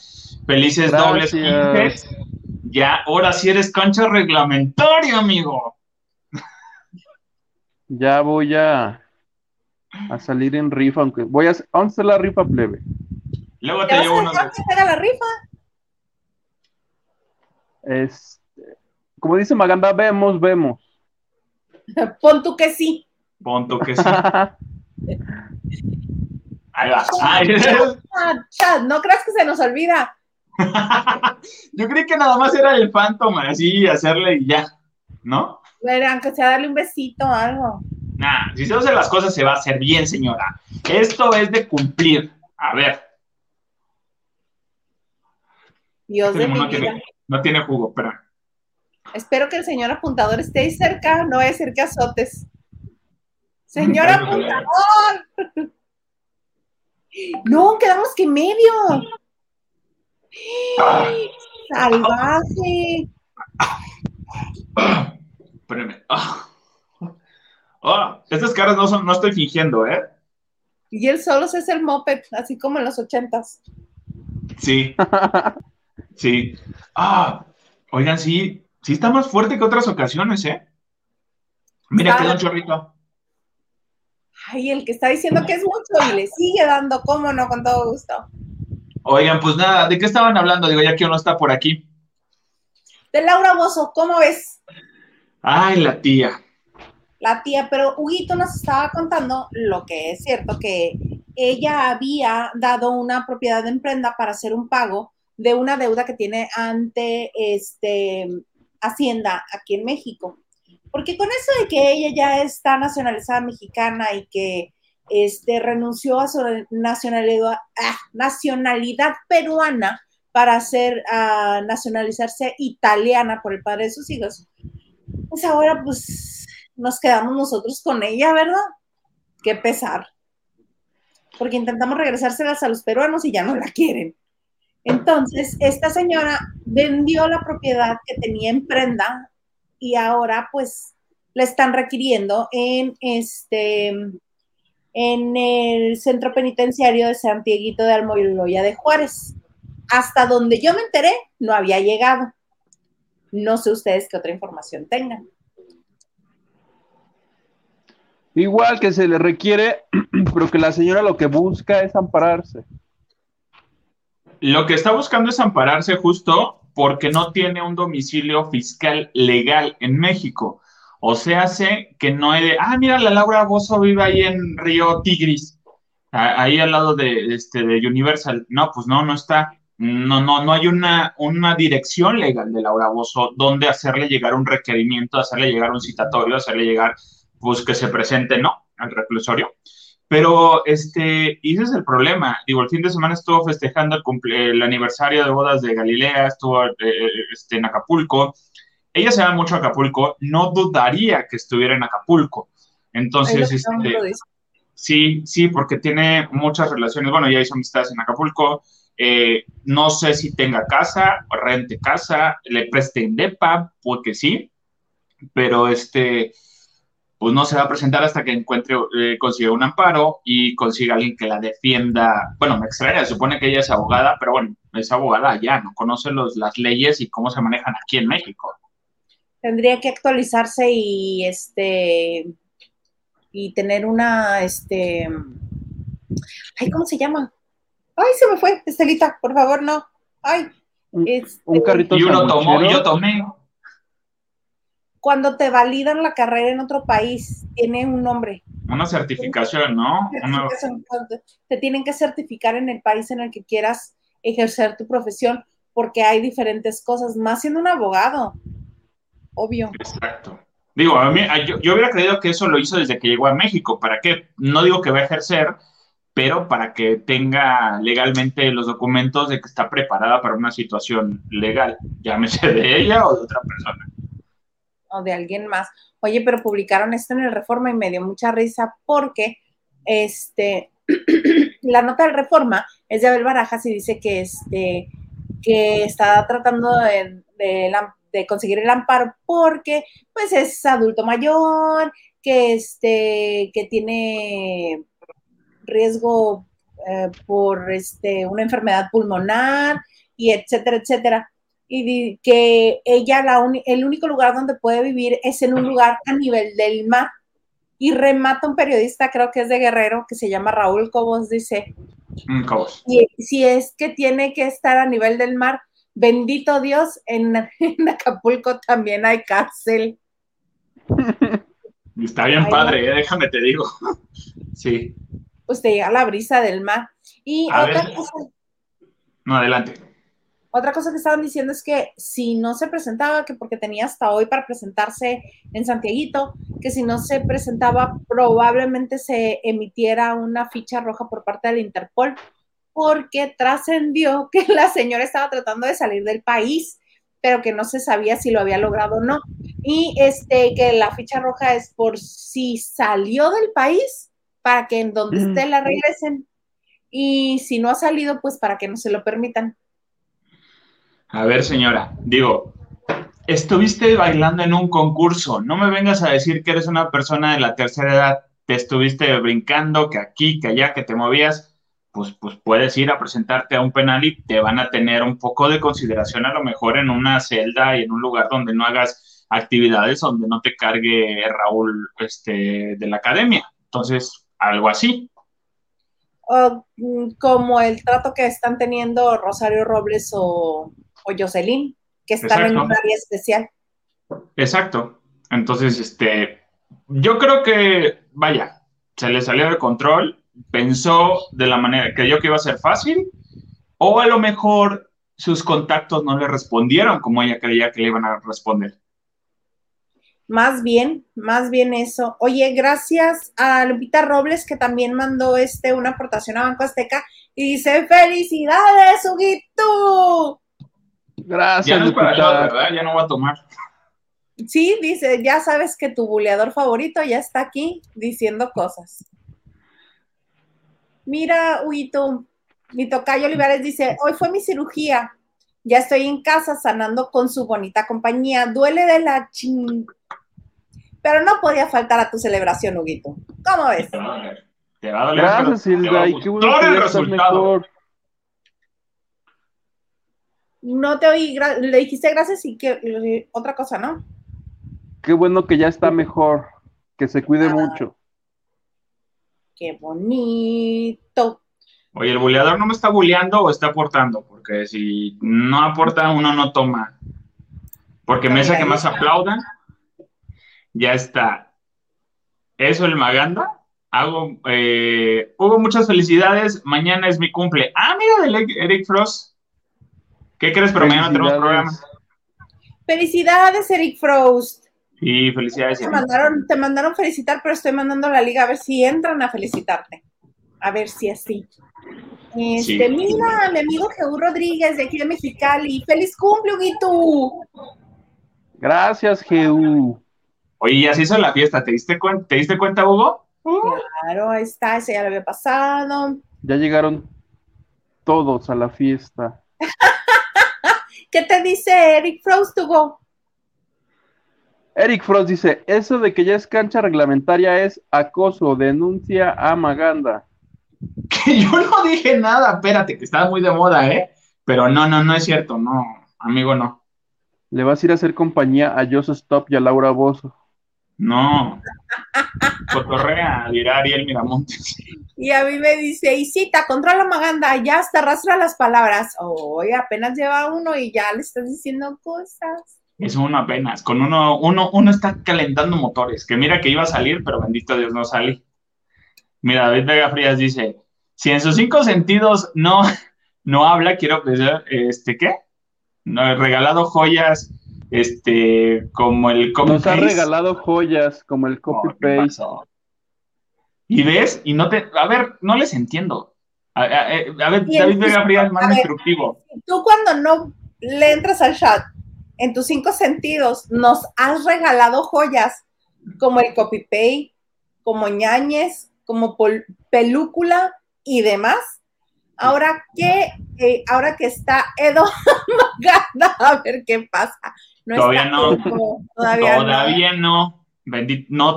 Felices dobles Gracias. 15. Ya, ahora sí eres cancha reglamentaria, amigo. Ya voy a, a salir en rifa, aunque voy a hacer, vamos a hacer la rifa plebe. Luego ¿Te te vas llevo a unos dejar de... que te haga la rifa? Este, como dice Maganda, vemos, vemos. Pon tú que sí. Punto que sí. Ahí va. Ay, Chat, chat, no creas que se nos olvida. Yo creí que nada más era el Phantom, así, hacerle y ya, ¿no? Bueno, aunque sea darle un besito o algo. Nah, si se hacen las cosas se va a hacer bien, señora. Esto es de cumplir. A ver, Dios de este mi no vida. tiene, no tiene jugo, pero Espero que el señor apuntador esté ahí cerca, no vaya a ser que azotes. Señor apuntador. No, quedamos que medio. Salvaje. espérame. Ah. Ah, estas caras no son, no estoy fingiendo, ¿eh? Y él solo se hace el moped, así como en los ochentas. Sí. Sí. Ah, oigan, sí, sí está más fuerte que otras ocasiones, ¿eh? Mira, quedó un chorrito. Ay, el que está diciendo que es mucho y le sigue dando, cómo no, con todo gusto. Oigan, pues nada, ¿de qué estaban hablando? Digo, ya que uno está por aquí. De Laura Bozo, ¿cómo ves? Ay, la tía. La tía, pero Huguito nos estaba contando lo que es cierto, que ella había dado una propiedad en prenda para hacer un pago de una deuda que tiene ante este Hacienda aquí en México. Porque con eso de que ella ya está nacionalizada mexicana y que este, renunció a su nacionalidad, ah, nacionalidad peruana para hacer, ah, nacionalizarse italiana por el padre de sus hijos, pues ahora pues nos quedamos nosotros con ella, ¿verdad? Qué pesar. Porque intentamos regresárselas a los peruanos y ya no la quieren. Entonces, esta señora vendió la propiedad que tenía en prenda y ahora pues la están requiriendo en este en el centro penitenciario de Santiaguito de Almoloya de Juárez. Hasta donde yo me enteré, no había llegado. No sé ustedes qué otra información tengan. Igual que se le requiere, pero que la señora lo que busca es ampararse. Lo que está buscando es ampararse justo porque no tiene un domicilio fiscal legal en México. O sea, sé que no hay de, ah, mira, la Laura Bozo vive ahí en Río Tigris, ahí al lado de, este, de Universal. No, pues no, no está. No, no, no hay una, una dirección legal de Laura Bozo donde hacerle llegar un requerimiento, hacerle llegar un citatorio, hacerle llegar, pues que se presente, ¿no? Al reclusorio. Pero, este, y ese es el problema. Digo, el fin de semana estuvo festejando el, cumple- el aniversario de bodas de Galilea, estuvo eh, este, en Acapulco. Ella se va mucho a Acapulco, no dudaría que estuviera en Acapulco. Entonces, este, sí, sí, porque tiene muchas relaciones. Bueno, ya hizo amistades en Acapulco. Eh, no sé si tenga casa, rente casa, le preste en DEPA, porque sí, pero este, pues no se va a presentar hasta que encuentre, eh, consiga un amparo y consiga alguien que la defienda. Bueno, me extraña, se supone que ella es abogada, pero bueno, es abogada allá, no conoce los, las leyes y cómo se manejan aquí en México. Tendría que actualizarse y este y tener una este ay, ¿cómo se llama? Ay, se me fue, Estelita, por favor, no. Ay, Este, Un carrito Y uno tomó yo tomé. Cuando te validan la carrera en otro país, tiene un nombre. Una certificación, ¿no? Una- Te tienen que certificar en el país en el que quieras ejercer tu profesión, porque hay diferentes cosas, más siendo un abogado, obvio. Exacto. Digo, a mí, yo, yo hubiera creído que eso lo hizo desde que llegó a México. ¿Para qué? No digo que va a ejercer, pero para que tenga legalmente los documentos de que está preparada para una situación legal, llámese de ella o de otra persona. O de alguien más. Oye, pero publicaron esto en el Reforma y me dio mucha risa porque este la nota del Reforma es de Abel Barajas y dice que este que está tratando de, conseguir el amparo porque pues es adulto mayor, que este que tiene riesgo eh, por este una enfermedad pulmonar y etcétera, etcétera y que ella la el único lugar donde puede vivir es en un lugar a nivel del mar. Y remata un periodista, creo que es de Guerrero, que se llama Raúl Cobos, dice, Mm, Cobos. y si es que tiene que estar a nivel del mar, bendito Dios, en, en Acapulco también hay cárcel. Está bien Ay, padre, eh, déjame te digo. Sí, Pues te llega la brisa del mar. Y A otra ver. cosa, no, adelante. Otra cosa que estaban diciendo es que si no se presentaba, que porque tenía hasta hoy para presentarse en Santiaguito, que si no se presentaba, probablemente se emitiera una ficha roja por parte del Interpol, porque trascendió que la señora estaba tratando de salir del país, pero que no se sabía si lo había logrado o no. Y este, que la ficha roja es por si salió del país, para que en donde Mm. esté la regresen. Y si no ha salido, pues para que no se lo permitan. A ver, señora, digo, estuviste bailando en un concurso. No me vengas a decir que eres una persona de la tercera edad. Te estuviste brincando, que aquí, que allá, que te movías. Pues, pues puedes ir a presentarte a un penal y te van a tener un poco de consideración a lo mejor en una celda y en un lugar donde no hagas actividades, donde no te cargue Raúl este, de la academia. Entonces, algo así. o, mm, como el trato que están teniendo Rosario Robles o, o Jocelyn, que están en Exacto. un área especial. Exacto. Entonces, este, yo creo que, vaya, se le salió de control, pensó de la manera, creyó que iba a ser fácil, o a lo mejor sus contactos no le respondieron como ella creía que le iban a responder. Más bien, más bien eso. Oye, gracias a Lupita Robles, que también mandó este, una aportación a Banco Azteca, y dice, ¡Felicidades, Huguito! Gracias, Ya no es para Lupita. shot, ¿verdad? Ya no voy a tomar. Sí, dice, ya sabes que tu buleador favorito ya está aquí diciendo cosas. Mira, Huguito, mi tocayo Olivares dice, hoy fue mi cirugía, ya estoy en casa sanando con su bonita compañía, duele de la ching... Pero no podía faltar a tu celebración, Huguito. ¿Cómo ves? Te va a doler. Va Gracias, va Hilda. Y qué bueno que el ya estás resultado. mejor. No te oí, le dijiste gracias y que otra cosa, ¿no? Qué bueno que ya está mejor. Que se cuide Ah. mucho. Qué bonito. Oye, ¿el buleador no me está buleando o está aportando? Porque si no aporta, uno no toma. Porque No, mesa que más aplaudan, ya está. Eso el Maganda. Hago, eh, Hugo, muchas felicidades. Mañana es mi cumple. Ah, mira, Eric Frost. ¿Qué crees? Pero mañana tenemos programa. Felicidades. Felicidades, Eric Frost. Sí, felicidades. Te Eric. mandaron, te mandaron felicitar, pero estoy mandando a la liga a ver si entran a felicitarte. A ver si así. Este, Sí. mira, mi amigo Jeú Rodríguez de aquí de Mexicali. ¡Feliz cumple, Huguito! Gracias, Geu. Oye, y así hizo la fiesta. ¿Te diste, cuen- ¿Te diste cuenta, Hugo? Claro, ahí está, ese ya lo había pasado. Ya llegaron todos a la fiesta. ¿Qué te dice Eric Frost, Hugo? Eric Frost dice, eso de que ya es cancha reglamentaria es acoso, denuncia a Maganda. Que yo no dije nada. Espérate, que estaba muy de moda, ¿eh? Pero no, no, no es cierto. No, amigo, no. Le vas a ir a hacer compañía a Joseph Stop y a Laura Bozo. No. Cotorrea, dirá Ariel Miramontes. Y a mí me dice, Isita, controla Maganda, ya hasta arrastra las palabras. Oye, apenas lleva uno y ya le estás diciendo cosas. Es uno apenas. Con uno, uno, uno está calentando motores. Que mira que iba a salir, pero bendito Dios no sale. Mira, David Vega Frías dice: si en sus cinco sentidos no, no habla, quiero pensar, este, ¿qué? No, he regalado joyas, este, como el copy Nos ha regalado joyas, como el copy paste. Y ves, y no te, a ver, no les entiendo. A, ver, David Vega Frías es más instructivo. Tú cuando no le entras al chat, en tus cinco sentidos, nos has regalado joyas, como el copy paste, como ñañez, como película y demás. Ahora que, eh, ahora que está Edo a ver qué pasa. todavía no. todavía, no. no.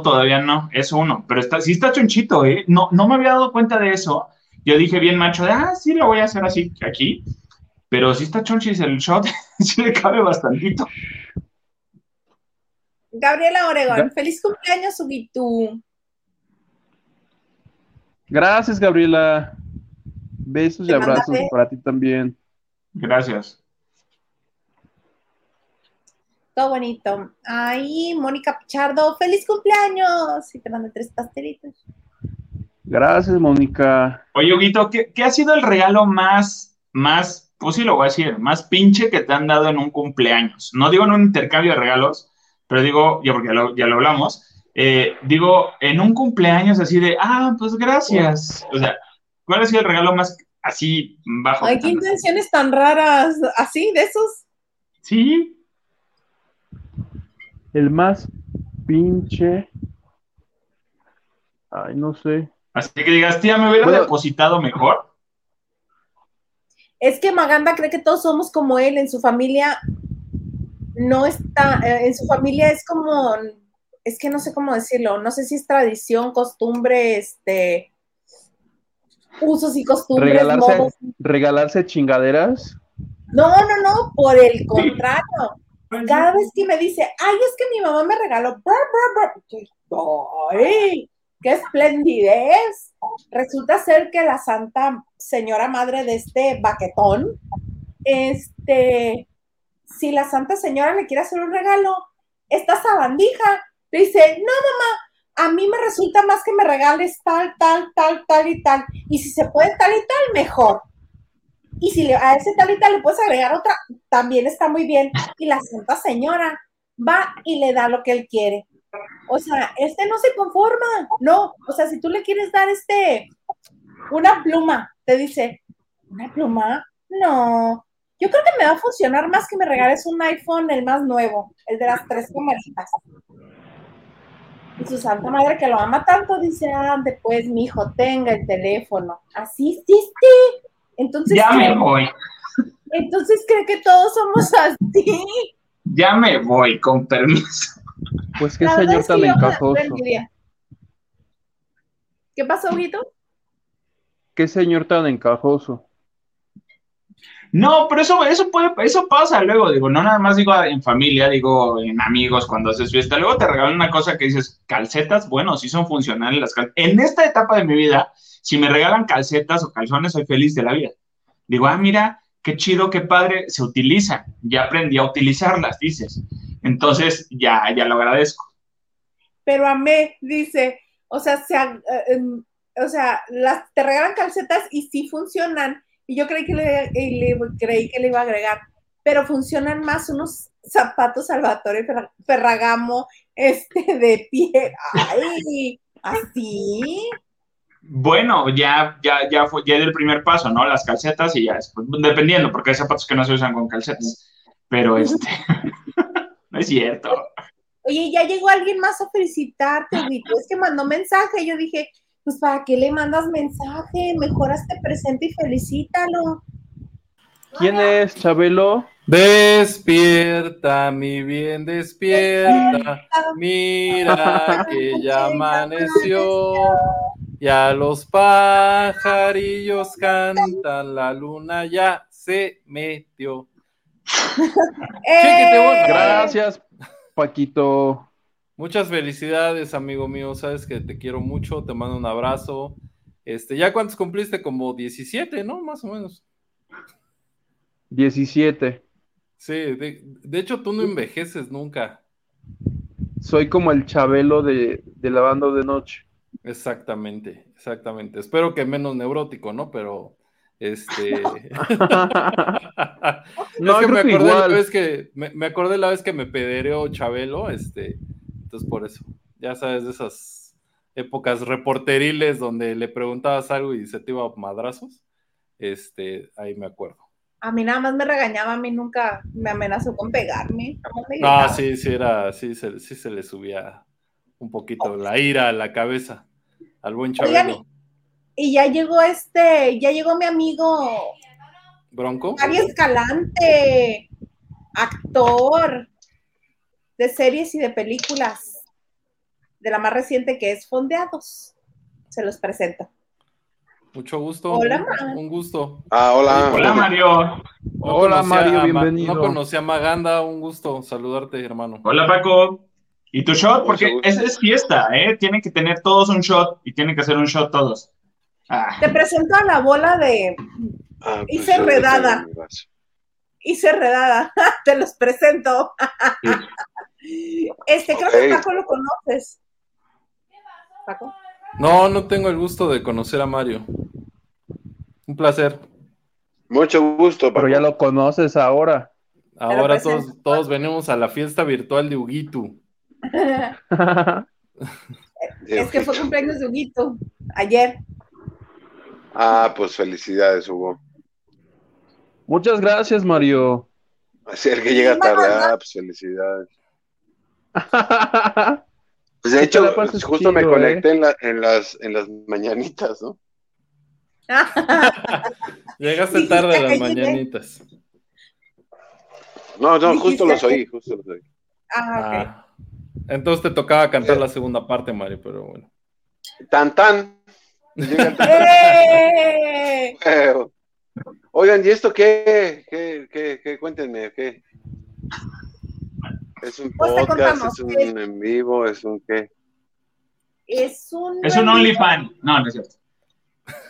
Todavía no. Es uno. Pero está, sí está chonchito, ¿eh? No, no me había dado cuenta de eso. Yo dije bien macho de, ah, sí, lo voy a hacer así aquí. Pero sí está chonchis el shot. sí le cabe bastantito. Gabriela Oregón, feliz cumpleaños, Ubitu. Gracias, Gabriela. Besos y abrazos para ti también. Gracias. Todo bonito. Ay, Mónica Pichardo, feliz cumpleaños. Y te mando tres pastelitos. Gracias, Mónica. Oye, Huguito, ¿qué, ha sido el regalo más, más, pues sí lo voy a decir, más pinche que te han dado en un cumpleaños? No digo en un intercambio de regalos, pero digo, ya porque ya lo hablamos, eh, digo, en un cumpleaños así de, ah, pues gracias. O sea, ¿cuál ha sido el regalo más así bajo? Ay, qué intenciones tan raras, así, de esos. Sí. El más pinche. Ay, no sé. Así que digas, tía, me hubiera depositado mejor. Es que Maganda cree que todos somos como él, en su familia no está, eh, en su familia es como es que no sé cómo decirlo, no sé si es tradición, costumbre, este, usos y costumbres. Regalarse, regalarse chingaderas. No, no, no, por el contrario. Cada vez que me dice, ay, es que mi mamá me regaló, ¡ay! ¡Qué esplendidez! Resulta ser que la Santa Señora Madre de este baquetón, este, si la Santa Señora le quiere hacer un regalo, esta sabandija dice, no, mamá, a mí me resulta más que me regales tal, tal, tal, tal y tal. Y si se puede tal y tal, mejor. Y si a ese tal y tal le puedes agregar otra, también está muy bien. Y la santa señora va y le da lo que él quiere. O sea, este no se conforma, no. O sea, si tú le quieres dar este, una pluma, te dice, ¿una pluma? No. Yo creo que me va a funcionar más que me regales un iPhone, el más nuevo, el de las tres camaritas. Y su santa madre que lo ama tanto dice, ande pues, mi hijo, tenga el teléfono. Así sí, sí. Entonces, ya me voy. Entonces cree que todos somos así. Ya me voy, con permiso. Pues qué señor tan encajoso. ¿Qué pasó, Guito? Qué señor tan encajoso. No, pero eso, eso puede, eso pasa luego, digo, no nada más digo en familia, digo en amigos cuando haces fiesta, luego te regalan una cosa que dices, calcetas, bueno, sí son funcionales las calcetas. En esta etapa de mi vida, si me regalan calcetas o calzones, soy feliz de la vida. Digo, ah, mira, qué chido, qué padre, se utilizan, ya aprendí a utilizarlas, dices. Entonces, ya, ya lo agradezco. Pero a mí, dice, o sea, se, eh, o sea, las, te regalan calcetas y sí funcionan, y yo creí que le, creí que le iba a agregar, pero funcionan más unos zapatos Salvatore Ferragamo este, de pie. ¡Ay! ¿Así? Bueno, ya, ya, ya fue, ya el primer paso, ¿no? Las calcetas y ya, dependiendo, porque hay zapatos que no se usan con calcetas. Pero este, no es cierto. Oye, ya llegó alguien más a felicitarte, Es que mandó mensaje. Yo dije, pues ¿para qué le mandas mensaje? Mejor hazte presente y felicítalo. ¿Quién es, Chabelo? Despierta, mi bien, despierta. Mira que ya amaneció. Ya los pajarillos cantan, la luna ya se metió. ¡Eh! Gracias, Paquito. Muchas felicidades, amigo mío. Sabes que te quiero mucho, te mando un abrazo. Este, ¿ya cuántos cumpliste? Como 17, ¿no? Más o menos. 17. Sí, de, de hecho tú no envejeces nunca. Soy como el Chabelo de, de la banda de noche. Exactamente, exactamente. Espero que menos neurótico, ¿no? Pero este. No, es que me que acordé la vez que me, me acordé la vez que me pedereó Chabelo, este, entonces por eso. Ya sabes de esas épocas reporteriles donde le preguntabas algo y se te iba a madrazos. Este, ahí me acuerdo. A mí nada más me regañaba, a mí nunca me amenazó con pegarme. No, sí, sí era, sí se, sí se le subía un poquito la ira a la cabeza al buen Chabelo. Y ya llegó este, ya llegó mi amigo ¿Bronco? Mario Escalante, actor de series y de películas, de la más reciente que es Fondeados. Se los presento. Mucho gusto. Hola, un, Ma. un gusto. Ah, hola. Hola, Mario. No Hola, conocía Mario, a bienvenido. No conocí a Maganda, un gusto saludarte, hermano. Hola, Paco. ¿Y tu shot? Porque es fiesta, ¿eh? Tienen que tener todos un shot y tienen que hacer un shot todos. Ah, Te presento a la bola de Ah, Hice yo no redada. Hice Redada. Te los presento. Este, creo que. Paco lo conoces. Paco. No, no tengo el gusto de conocer a Mario. Un placer. Mucho gusto, Pero Paco. ya lo conoces ahora. Ahora todos, todos venimos a la fiesta virtual de Huguito. es que fue cumpleaños de Huguito ayer. Ah, pues felicidades, Hugo. Muchas gracias, Mario. Así el que llega tarde, ah, pues felicidades. Pues de hecho, justo me chido, conecté en, la- en las, en las mañanitas, ¿no? Llegaste tarde a las llegué. mañanitas. No, no, justo los oí, justo los oí. ah, ok. Ah, entonces te tocaba cantar la segunda parte, Mario, pero bueno. Tan tan. ¡Eh! Oigan, ¿y esto qué? ¿Qué, qué, qué? Cuéntenme, ¿qué? ¿Es un Pues podcast? ¿Es un en vivo? ¿Es un qué? Es un. es un OnlyFan. No, no es cierto.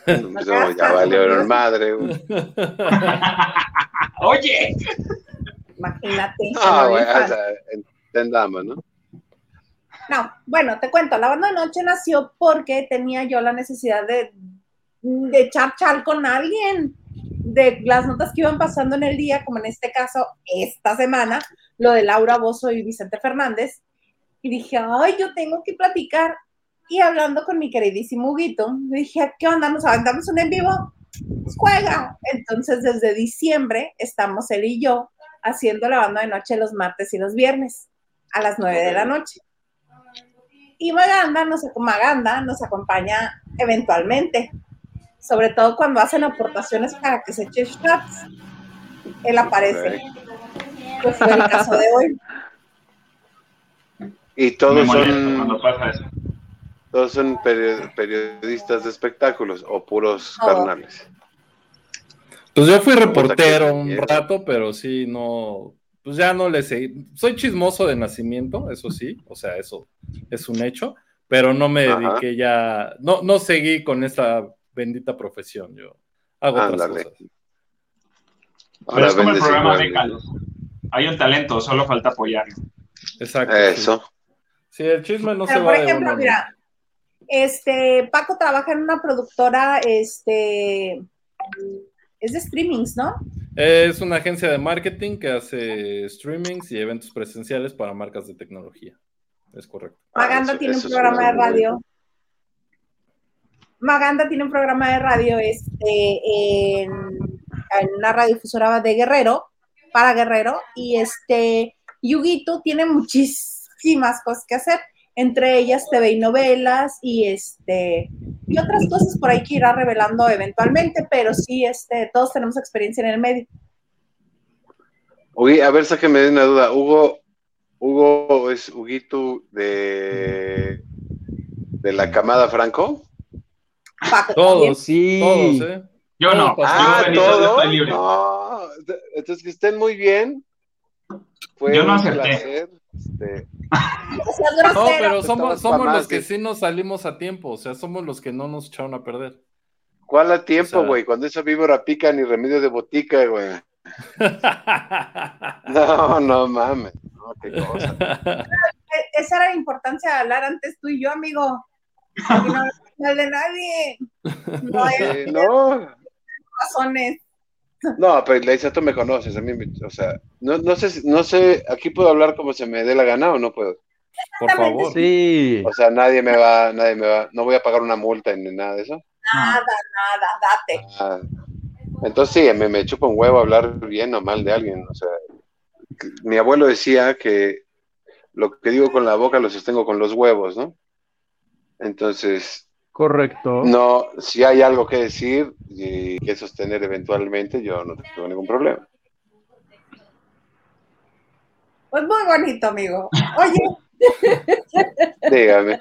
Pues no, ya valió el madre. Oye, Imagínate. Ah, un bueno, o OnlyFans. sea, entendamos, ¿no? No, bueno, te cuento, la banda de noche nació porque tenía yo la necesidad de, de echar chal con alguien, de las notas que iban pasando en el día, como en este caso, esta semana, lo de Laura Bozo y Vicente Fernández, y dije, ay, yo tengo que platicar. Y hablando con mi queridísimo Huguito, dije, ¿qué onda? ¿Nos aventamos un en vivo? Pues juega. Entonces, desde diciembre estamos él y yo haciendo la banda de noche los martes y los viernes a las 9 de la noche. Y Maganda nos, Maganda nos acompaña eventualmente, sobre todo cuando hacen aportaciones para que se eche shots. Él aparece. Que fue el caso de hoy. Y todos son, cuando pasa eso. todos son peri- periodistas de espectáculos o puros carnales. Pues yo fui reportero un rato, pero sí, no, pues ya no le seguí. Soy chismoso de nacimiento, eso sí, o sea, eso es un hecho, pero no me Ajá. dediqué ya, no, no seguí con esta bendita profesión, yo hago otras Ándale. cosas. Pero es como el programa de Carlos. Hay un talento, solo falta apoyarlo. Exacto. sí. Eso. Sí, el chisme no se va por de ejemplo, uno, mira, este, Paco trabaja en una productora, este, es de streamings, ¿no? Es una agencia de marketing que hace streamings y eventos presenciales para marcas de tecnología. Es correcto. Maganda eso- tiene un programa de radio. Maganda tiene un programa de radio este, en, en una radiodifusora de Guerrero, para Guerrero, y este, Yuguito tiene muchísimas cosas que hacer, entre ellas TV y novelas, y este, y otras cosas por ahí que irá revelando eventualmente, pero sí, este, todos tenemos experiencia en el medio. Oye, a ver, sáqueme de una duda. Hugo, Hugo es Huguito de, de la camada Franco. Paco. Todos, Sí. todos, ¿eh? Yo no. Ah, yo, todo. libre. No, entonces que estén muy bien. Fue Yo no acepté. placer. Este, No No, pero somos, los que sí nos salimos a tiempo, o sea, somos los que no nos echaron a perder. ¿Cuál a tiempo, O sea- güey? Cuando esa víbora pica ni remedio de botica, güey. No, no mames. No, qué cosa. E- Esa era la importancia de hablar antes tú y yo, amigo. No mal de nadie. No hay Sí, no, razones. No, pero Leisa, tú me conoces, a mí, me- o sea, no, no sé, si- no sé, aquí puedo hablar como se me dé la gana o no puedo. Por favor. Sí. O sea, nadie me va, nadie me va, no voy a pagar una multa ni nada de eso. Nada, nada, date. Ah, entonces sí, me, me chupa un huevo hablar bien o mal de alguien. O sea, mi abuelo decía que lo que digo con la boca lo sostengo con los huevos, ¿no? Entonces, Correcto. no, si hay algo que decir y que sostener eventualmente, yo no tengo ningún problema. Pues muy bonito, amigo. Oye, Dígame.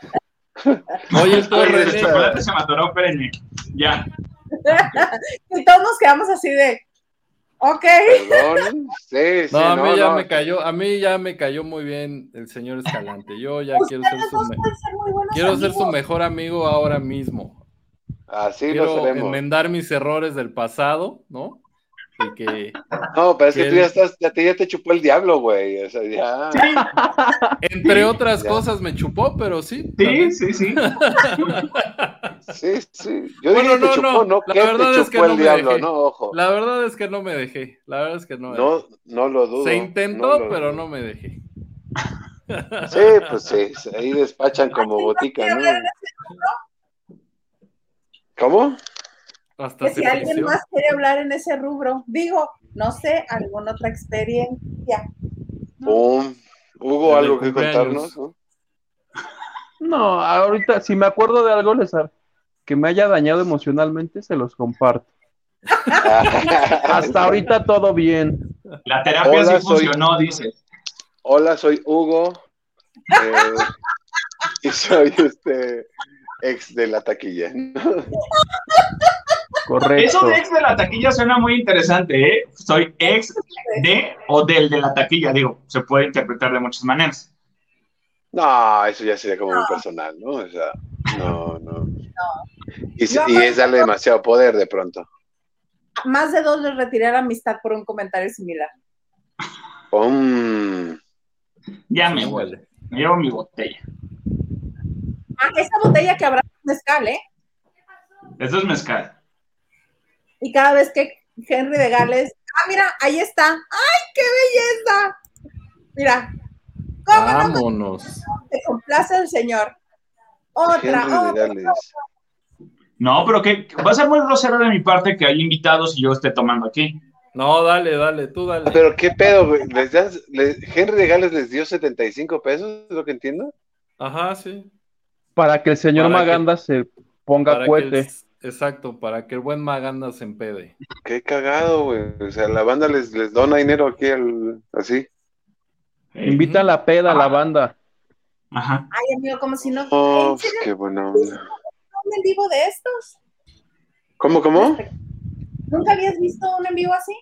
Oye, el chocolate se me atoró, espérenme. Ya. y todos nos quedamos así de, ok, Perdón. Sí, sí, No, a mí no, ya no. me cayó, a mí ya me cayó muy bien el señor Escalante. Yo ya quiero ser su, me- ser ser mejor amigo ahora mismo. Así lo quiero seremos. enmendar mis errores del pasado, ¿no? Que No, pero es que que tú ya estás, ya te, ya te chupó el diablo, güey. O sea, ya. entre otras Ya. cosas me chupó, pero sí. Sí, también. sí, sí. Sí, sí. Yo Bueno, no, chupó, no, no, la que verdad te es que chupó no el me diablo, dejé. no, ojo. La verdad es que no me dejé. La verdad es que no. me dejé. No, no lo dudo. Se intentó, no pero dudo. no me dejé. Sí, pues sí, ahí despachan como botica, ¿no? ¿Cómo? Hasta que si alguien más quiere hablar en ese rubro, digo, no sé, alguna otra experiencia. Pum. Hubo algo que contarnos, ¿no? No, ahorita, si me acuerdo de algo les que me haya dañado emocionalmente, se los comparto. Hasta ahorita todo bien. La terapia Hola, sí soy- funcionó, dice. Hola, soy Hugo. eh, y soy este ex de la taquilla. Correcto. Eso de ex de la taquilla suena muy interesante, ¿eh? Soy ex de o del de la taquilla, digo, se puede interpretar de muchas maneras. No, eso ya sería como muy personal, ¿no? O sea, no, no. Y, es darle demasiado poder de pronto. Más de dos les retiré la amistad por un comentario similar. Ya me huele. Llevo mi botella. Ah, esa botella que habrá mezcal, ¿eh? Eso es mezcal. Y cada vez que Henry de Gales, ah, mira, ahí está. ¡Ay, qué belleza! Mira, ¿cómo no Vámonos. te complace el señor? Otra, Henry de otra. Gales. No, pero que va a ser muy grosero de mi parte que hay invitados y yo esté tomando aquí. No, dale, dale, tú dale. Pero qué pedo, güey. ¿Les dan- le- Henry de Gales les dio 75 pesos, es lo que entiendo. Ajá, sí. Para que el señor Para que- Maganda se ponga cohete. Exacto, para que el buen Maganda se empede. Qué cagado, güey. O sea, la banda les, les dona dinero aquí al, así. Invita a la peda a la banda. Ajá. Ay, amigo, como si no. Oh, ¿En pues qué buena onda. un en vivo de estos? ¿Cómo, cómo? ¿Nunca habías visto un en vivo así?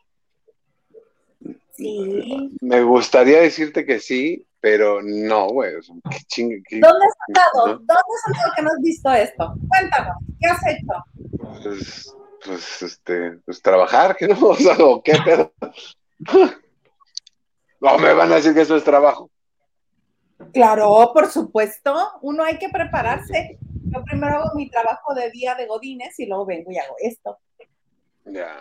Sí. Me gustaría decirte que sí, pero no, güey. Qué chingue. qué- ¿Dónde has andado? ¿No? ¿Dónde has andado que no has visto esto? Cuéntanos, ¿qué has hecho? Pues, pues, este, pues trabajar, ¿qué no? O sea, ¿o qué pedo? No me van a decir que eso es trabajo. Claro, por supuesto. Uno hay que prepararse. Yo primero hago mi trabajo de día de godines y luego vengo y hago esto. Ya.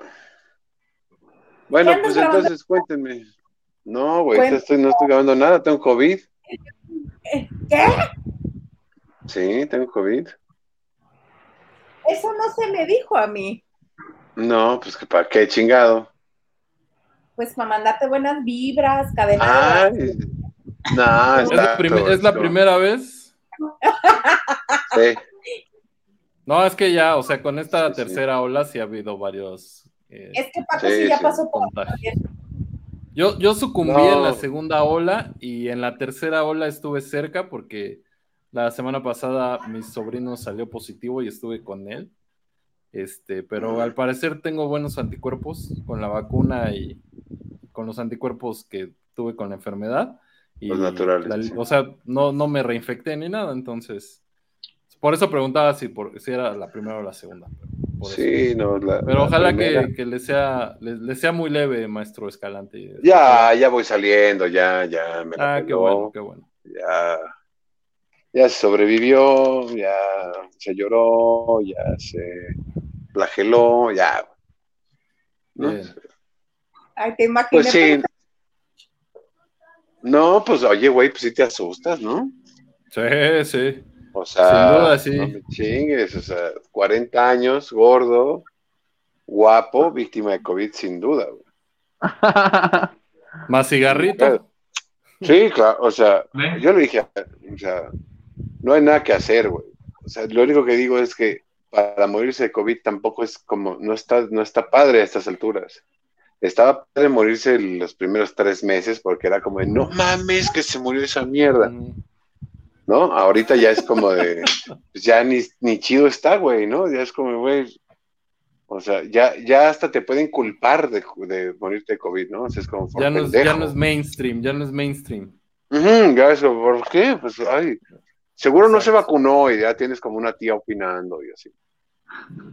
Bueno, ¿Qué andas pues entonces cuéntenme. No, güey, estoy, no estoy grabando nada, tengo COVID. ¿Qué? Sí, tengo COVID. Eso no se me dijo a mí. No, pues que para qué chingado. Pues para mandarte buenas vibras, cadenadas. Ay, no, ¿Es la, prim- es la primera vez? Sí. No, es que ya, o sea, con esta Sí, sí. tercera ola sí ha habido varios eh, Es que Paco Sí, sí, ya sí, pasó por. Yo, yo sucumbí No. en la segunda ola y en la tercera ola estuve cerca porque la semana pasada mi sobrino salió positivo y estuve con él. Este, pero al parecer tengo buenos anticuerpos con la vacuna y con los anticuerpos que tuve con la enfermedad. Y Los naturales, la- sí. O sea, no, no me reinfecté ni nada, entonces. Por eso preguntaba si, por, si era la primera o la segunda. pero por eso. Sí, no, la- Pero la ojalá que, que le, sea, le, le sea muy leve, maestro Escalante. Ya, ya voy saliendo, ya, ya me la Ah, qué bueno, qué bueno. ya, ya se sobrevivió, ya se lloró, ya se flageló, ya. ¿no? Bien. Ay, te imaginé. Pues sí. No, pues oye, güey, pues sí te asustas, ¿no? Sí, sí. O sea, Sin duda, sí. no me chingues, o sea, 40 años, gordo, guapo, víctima de COVID, sin duda, güey. Más cigarrito. Sí, claro, o sea, ¿Ven? yo le dije, o sea, no hay nada que hacer, güey. O sea, lo único que digo es que para morirse de COVID tampoco es como, no está, no está padre a estas alturas. Estaba padre morirse los primeros tres meses porque era como de, no mames que se murió esa mierda, Mm, ¿no? Ahorita ya es como de, pues ya ni, ni chido está, güey, ¿no? Ya es como, güey, o sea, ya, ya hasta te pueden culpar de, de morirte de COVID, ¿no? O sea, es como, Ya no, es, ya no es mainstream, ya no es mainstream. Ya eso, ¿por qué? Pues, ay, seguro no se vacunó y ya tienes como una tía opinando y así.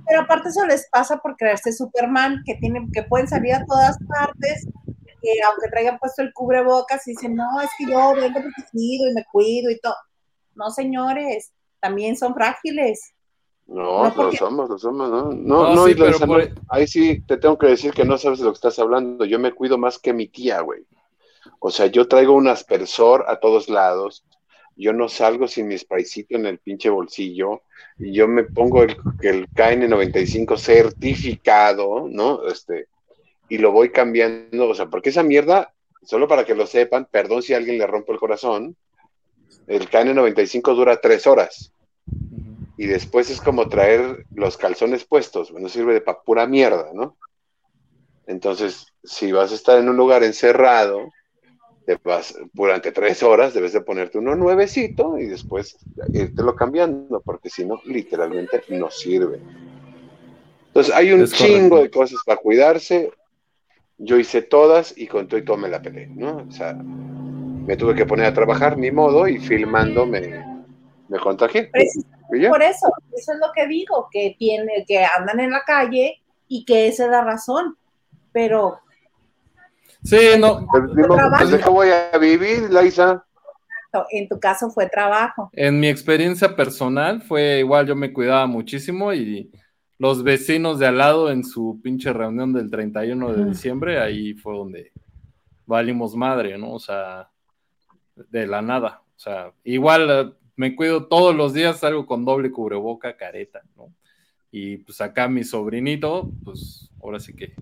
Pero aparte eso les pasa por creerse Superman, que tienen, que pueden salir a todas partes, que aunque traigan puesto el cubrebocas, y dicen, no, es que yo vengo protegido y me cuido y todo. No, señores, también son frágiles. No, No, porque- lo somos, lo somos, ¿no? No, No, no, sí, y lo pero por- ahí sí te tengo que decir que no sabes de lo que estás hablando. Yo me cuido más que mi tía, güey. O sea, yo traigo un aspersor a todos lados. Yo no salgo sin mi spraycito en el pinche bolsillo. Y yo me pongo el, el KN95 certificado, ¿no? Este, y lo voy cambiando. O sea, porque esa mierda, solo para que lo sepan, perdón si a alguien le rompo el corazón, el KN95 dura tres horas y después es como traer los calzones puestos, no sirve de pa' pura mierda, ¿no? Entonces, si vas a estar en un lugar encerrado, te vas durante tres horas, debes de ponerte uno nuevecito y después lo cambiando, porque si no, literalmente no sirve. Entonces, hay un Es correcto. chingo de cosas para cuidarse. Yo hice todas y con todo y todo me la pelé, ¿no? O sea, me tuve que poner a trabajar, ni modo, y filmando me, me contagié. Por eso, eso es lo que digo, que tiene, que andan en la calle y que esa es la razón. Pero Sí, no. Pues, pues, ¿de qué voy a vivir, Laisa? en tu caso fue trabajo. En mi experiencia personal fue igual, yo me cuidaba muchísimo y los vecinos de al lado en su pinche reunión del 31 de diciembre, ahí fue donde valimos madre, ¿no? O sea, de la nada. O sea, igual eh, me cuido todos los días, salgo con doble cubreboca, careta, ¿no? Y pues acá mi sobrinito, pues ahora sí que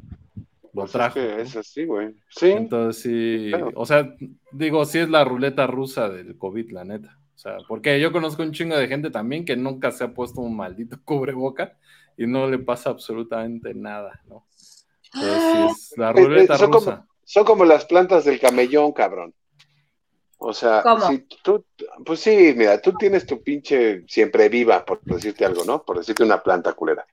lo Pues es trajo. que ¿no? es así, güey. Sí, Entonces sí, Claro. o sea, digo, sí es la ruleta rusa del COVID, la neta. O sea, porque yo conozco un chingo de gente también que nunca se ha puesto un maldito cubreboca y no le pasa absolutamente nada, ¿no? Entonces es la Eh, ruleta eh, son rusa. como, son como las plantas del camellón, cabrón. O sea, ¿Cómo? si tú, pues sí, mira, tú tienes tu pinche siempre viva, por decirte algo, ¿no? Por decirte una planta culera.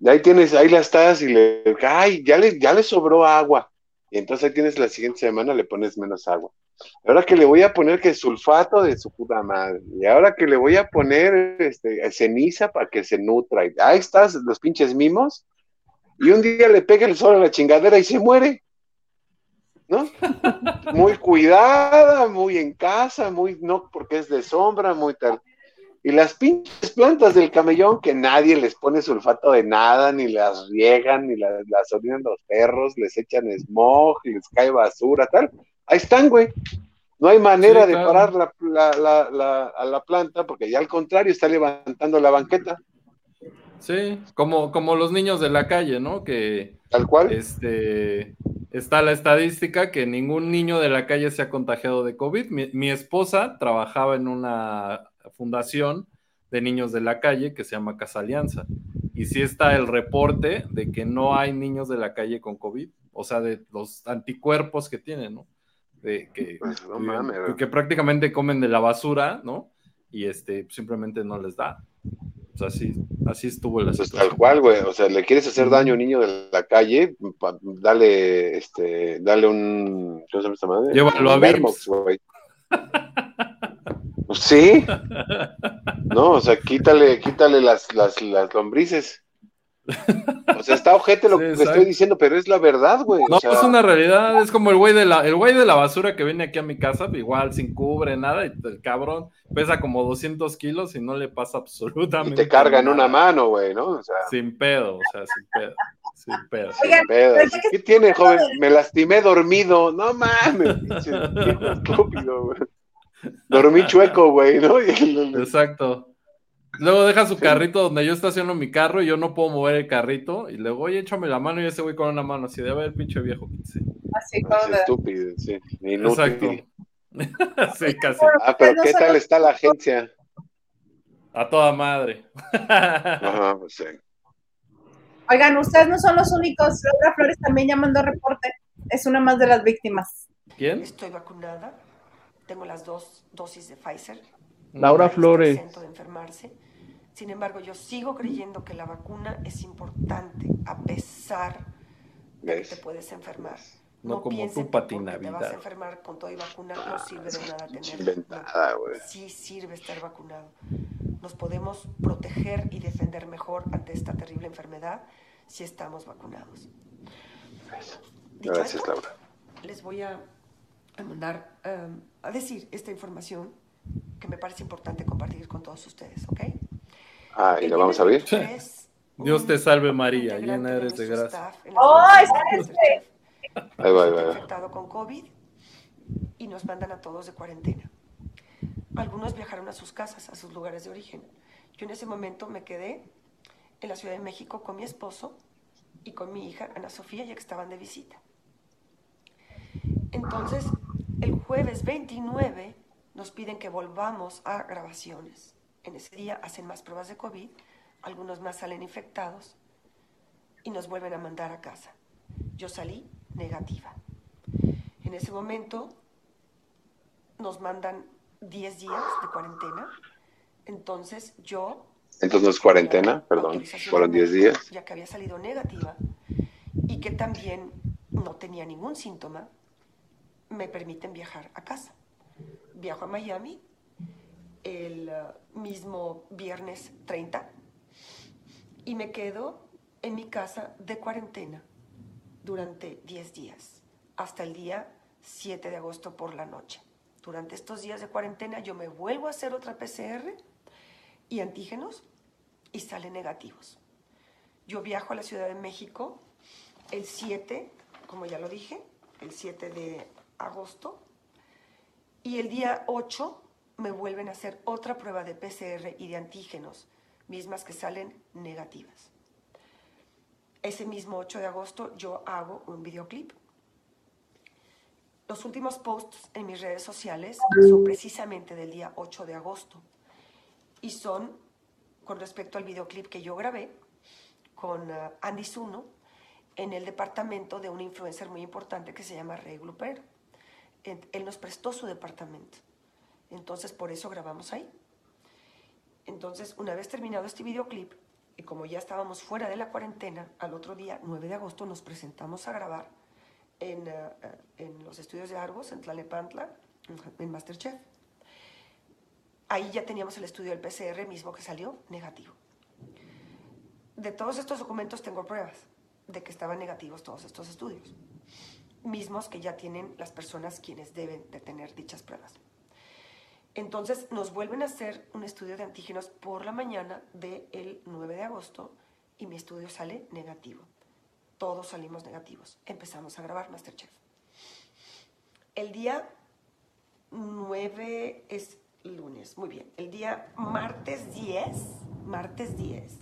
Y ahí tienes, ahí la estás y le, ay, ya le, ya le sobró agua. Y entonces ahí tienes la siguiente semana, le pones menos agua. Ahora que le voy a poner que sulfato de su puta madre. Y ahora que le voy a poner este, ceniza para que se nutra. Y ahí estás, los pinches mimos. Y un día le pega el sol a la chingadera y se muere. ¿No? Muy cuidada, muy en casa, muy, no porque es de sombra, muy tal. Y las pinches plantas del camellón que nadie les pone sulfato de nada, ni las riegan, ni las, las orinan los perros, les echan smog, les cae basura, tal. Ahí están, güey. No hay manera Sí, de parar la, la, la, la- a la planta porque ya al contrario está levantando la banqueta, Sí, como, como los niños de la calle, ¿no? Que tal cual. este está la estadística que ningún niño de la calle se ha contagiado de COVID. Mi, mi esposa trabajaba en una fundación de niños de la calle que se llama Casa Alianza. Y sí está el reporte de que no hay niños de la calle con COVID, o sea, de los anticuerpos que tienen, ¿no? De que, Pues, no mames, que prácticamente comen de la basura, ¿no? Y este simplemente no les da. O pues así, así estuvo la Pues situación. tal cual, güey. O sea, le quieres hacer daño a un niño de la calle, pa- dale, este, dale un. ¿Cómo se llama esta madre? Llévalo a Vermox, güey. Pues sí. No, o sea, quítale, quítale las, las, las lombrices. O sea, está ojete lo Sí, que exacto. estoy diciendo, pero es la verdad, güey. No, o sea, es una realidad, es como el güey de la, el güey de la basura que viene aquí a mi casa, igual sin cubre, nada, y el cabrón pesa como 200 kilos y no le pasa y absolutamente te carga en una mano, güey, ¿no? O sea, Sin pedo, o sea, sin pedo, sin pedo. Oigan, pedo. ¿Qué tiene, joven? Me lastimé dormido. No mames, pinche estúpido, güey. Dormí chueco, güey, ¿no? Y Exacto. Luego deja su carrito donde yo estaciono mi carro y yo no puedo mover el carrito. Y luego, oye, échame la mano y ese güey con una mano así de a ver, pinche viejo. Sí, así como Es estúpido, sí. Inútil. Exacto. sí, casi. Ah, pero No ¿qué tal está la agencia? A toda madre. Ajá, pues sí. Oigan, ustedes no son los únicos. Laura Flores también ya mandó reporte. Es una más de las víctimas. ¿Quién? Estoy vacunada, tengo las dos dosis de Pfizer. Laura Flores. enfermarse. Sin embargo, yo sigo creyendo que la vacuna es importante a pesar de que te puedes enfermar. No como piensen tú, que Pati porque te vas a enfermar con todo y vacuna no sirve de nada. Inventada, güey. Sí sirve estar vacunado. Nos podemos proteger y defender mejor ante esta terrible enfermedad si estamos vacunados. Dicho Gracias, esto, Laura. les voy a, a mandar um, a decir esta información que me parece importante compartir con todos ustedes, ¿ok? Ah, ¿y lo vamos a 23, Dios te salve, María, llena eres de gracia. staff en la ¡Ay, Secretaría de espérense! Masterchef Ahí va, ahí va. infectado con COVID y nos mandan a todos de cuarentena. Algunos viajaron a sus casas, a sus lugares de origen. Yo en ese momento me quedé en la Ciudad de México con mi esposo y con mi hija Ana Sofía, ya que estaban de visita. Entonces, el jueves 29 nos piden que volvamos a grabaciones. En ese día hacen más pruebas de COVID, algunos más salen infectados y nos vuelven a mandar a casa. Yo salí negativa. En ese momento nos mandan 10 días de cuarentena. Entonces yo... Entonces no es cuarentena, perdón. Fueron 10 médica, días. Ya que había salido negativa y que también no tenía ningún síntoma, me permiten viajar a casa. Viajo a Miami el eh, mismo viernes 30 y me quedo en mi casa de cuarentena durante 10 días, hasta el día 7 de agosto por la noche. Durante estos días de cuarentena yo me vuelvo a hacer otra PCR y antígenos y salen negativos. Yo viajo a la Ciudad de México el 7, como ya lo dije, el 7 de agosto y el día 8 me vuelven a hacer otra prueba de PCR y de antígenos, mismas que salen negativas. Ese mismo 8 de agosto yo hago un videoclip. Los últimos posts en mis redes sociales son precisamente del día 8 de agosto y son con respecto al videoclip que yo grabé con uh, Andy Zuno en el departamento de un influencer muy importante que se llama Rey Glupero. Él nos prestó su departamento. Entonces, por eso grabamos ahí. Entonces, una vez terminado este videoclip, y como ya estábamos fuera de la cuarentena, al otro día, 9 de agosto, nos presentamos a grabar en, eh, eh, en los estudios de Argos, en Tlalepantla, en Masterchef. Ahí ya teníamos el estudio del PCR mismo que salió negativo. De todos estos documentos tengo pruebas de que estaban negativos todos estos estudios, mismos que ya tienen las personas quienes deben de tener dichas pruebas. Entonces nos vuelven a hacer un estudio de antígenos por la mañana del 9 de agosto y mi estudio sale negativo. Todos salimos negativos. Empezamos a grabar Masterchef. El día 9 es lunes, muy bien. El día martes 10, martes 10,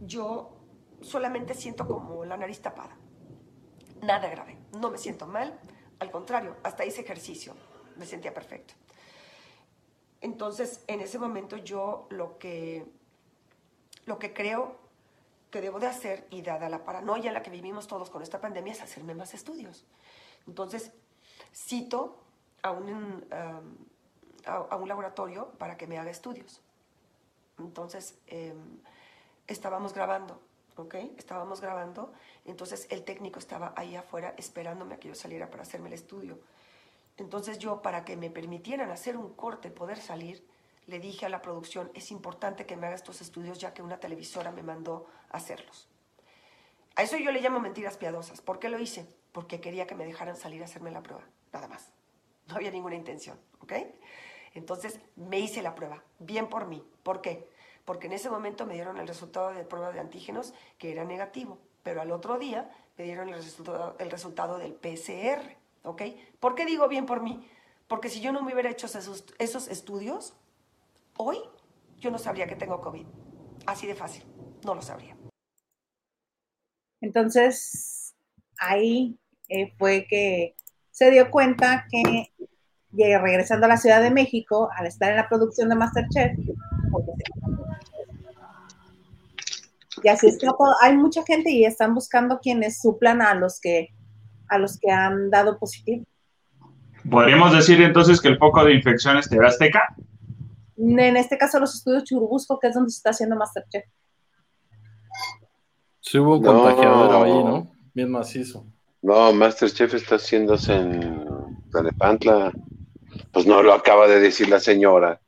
yo solamente siento como la nariz tapada. Nada grave, no me siento mal, al contrario, hasta hice ejercicio, me sentía perfecto. Entonces, en ese momento yo lo que, lo que creo que debo de hacer, y dada la paranoia en la que vivimos todos con esta pandemia, es hacerme más estudios. Entonces, cito a un, um, a, un laboratorio para que me haga estudios. Entonces, em, estábamos grabando, ¿ok? Estábamos grabando, entonces el técnico estaba ahí afuera esperándome a que yo saliera para hacerme el estudio. Entonces yo, para que me permitieran hacer un corte, poder salir, le dije a la producción, es importante que me haga estos estudios ya que una televisora me mandó a hacerlos. A eso yo le llamo mentiras piadosas. ¿Por qué lo hice? Porque quería que me dejaran salir a hacerme la prueba, nada más. No había ninguna intención, ¿ok? Entonces me hice la prueba, bien por mí. ¿Por qué? Porque en ese momento me dieron el resultado de prueba de antígenos que era negativo, pero al otro día me dieron el resultado, el resultado del PCR, ¿ok? ¿Por qué digo bien por mí? Porque si yo no me hubiera hecho esos, esos estudios, hoy yo no sabría que tengo COVID. Así de fácil, no lo sabría. Entonces, ahí eh, fue que se dio cuenta que regresando a la Ciudad de México, al estar en la producción de Masterchef, y así está hay mucha gente y están buscando quienes suplan a los que a los que han dado positivo. ¿Podríamos decir entonces que el foco de infección es TV Azteca? En este caso los estudios Churubusco, que es donde se está haciendo Masterchef. Sí hubo contagiador ahí, ¿no? Bien macizo. No, Masterchef está haciéndose en Tlanepantla. Pues no lo acaba de decir la señora.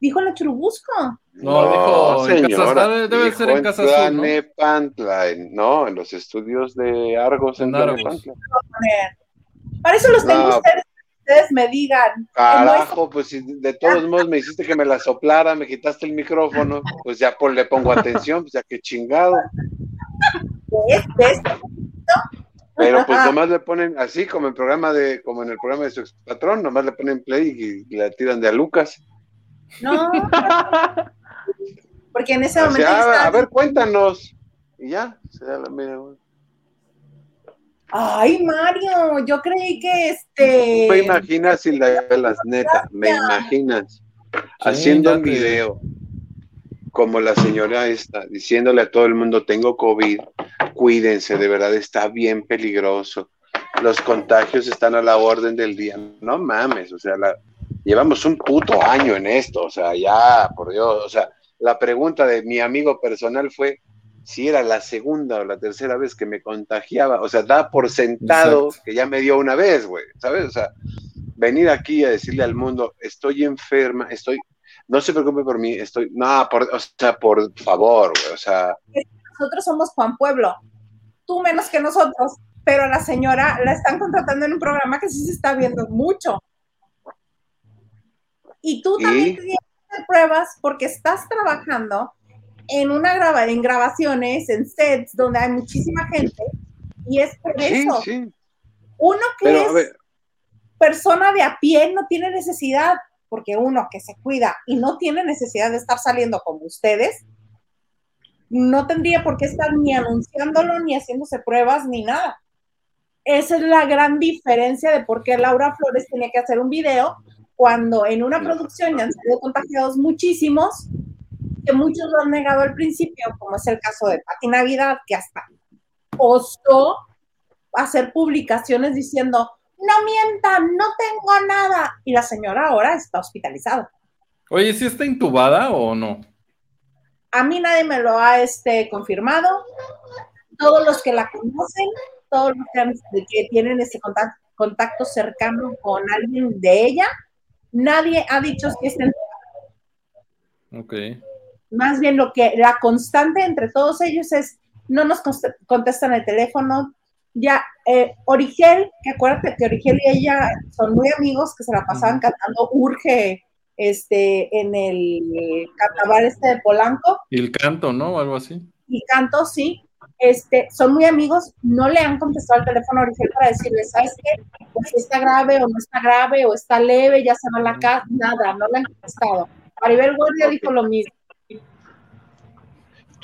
Dijo la Churubusco. No, dijo en Casa, debe ser en Casa Azul, ¿no? En, no, en los estudios de Argos en, en Tlanepantla. Para eso los tengo ustedes, ustedes me digan. Carajo, pues si de todos modos me hiciste que me la soplara, me quitaste el micrófono, pues ya le pongo atención, pues ya que chingado. Pero pues nomás le ponen, así como en programa de, como en el programa de su ex patrón, nomás le ponen play y, la tiran de a Lucas. No, porque en ese momento. A ver, cuéntanos. Y ya, se da la media Ay, Mario, yo creí que este. Me imaginas si la las neta, me imaginas haciendo un video como la señora está diciéndole a todo el mundo tengo COVID, cuídense, de verdad está bien peligroso. Los contagios están a la orden del día. No mames, o sea, llevamos un puto año en esto, o sea, ya, por Dios, o sea, la pregunta de mi amigo personal fue si era la segunda o la tercera vez que me contagiaba, o sea, da por sentado que ya me dio una vez, güey, ¿sabes? O sea, venir aquí a decirle al mundo, estoy enferma, estoy, no se preocupe por mí, estoy, no, por, o sea, por favor, güey, o sea. Nosotros somos Juan Pueblo, tú menos que nosotros, pero la señora la están contratando en un programa que sí se está viendo mucho. Y tú también tienes pruebas porque estás trabajando en una graba en grabaciones, en sets donde hay muchísima gente, y es por eso. Uno que es persona de a pie no tiene necesidad porque uno que se cuida y no tiene necesidad de estar saliendo como ustedes, no tendría por qué estar ni anunciándolo, ni haciéndose pruebas, ni nada. Esa es la gran diferencia de por qué Laura Flores tenía que hacer un video cuando en una producción ya han sido contagiados muchísimos, que muchos lo han negado al principio, como es el caso de Pati Navidad, que hasta osó hacer publicaciones diciendo, no mientan, no tengo nada. Y la señora ahora está hospitalizada. Oye, ¿sí está intubada o no? A mí nadie me lo ha este, confirmado. Todos los que la conocen, todos los que, tienen ese contacto, contacto, cercano con alguien de ella, nadie ha dicho que está intubada. Ok. Más bien lo que la constante entre todos ellos es no nos contestan el teléfono, ya, eh, Origel, que acuérdate que Origel y ella son muy amigos, que se la pasaban cantando Urge este, en el carnaval este de Polanco. Y el canto, ¿no? algo así. Y canto, sí. Este, son muy amigos, no le han contestado al teléfono a Origel para decirle, ¿sabes qué? Pues está grave o no está grave, o está leve, ya se va a la casa, nada, no le han contestado. Maribel Guardia dijo lo mismo.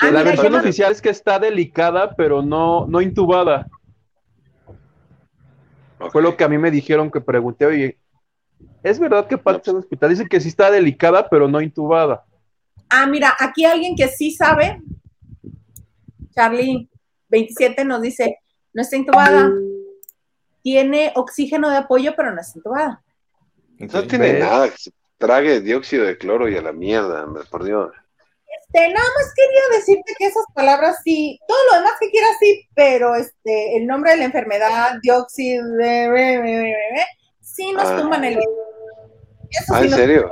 la versión oficial es que está delicada, pero no, no intubada. Fue lo que a mí me dijeron que pregunté, oye, ¿es verdad que Pat está en el hospital? Dice que sí está delicada, pero no intubada. Ah, mira, aquí alguien que sí sabe, Charlie 27 nos dice, no está intubada, tiene oxígeno de apoyo, pero no está intubada. No tiene nada, que se trague dióxido de cloro y a la mierda, por Dios. Este, nada más quería decirte que esas palabras sí, todo lo demás que quieras sí, pero este, el nombre de la enfermedad, dióxido, sí nos Ah. tumban el Eso Ah, sí ¿en nos serio?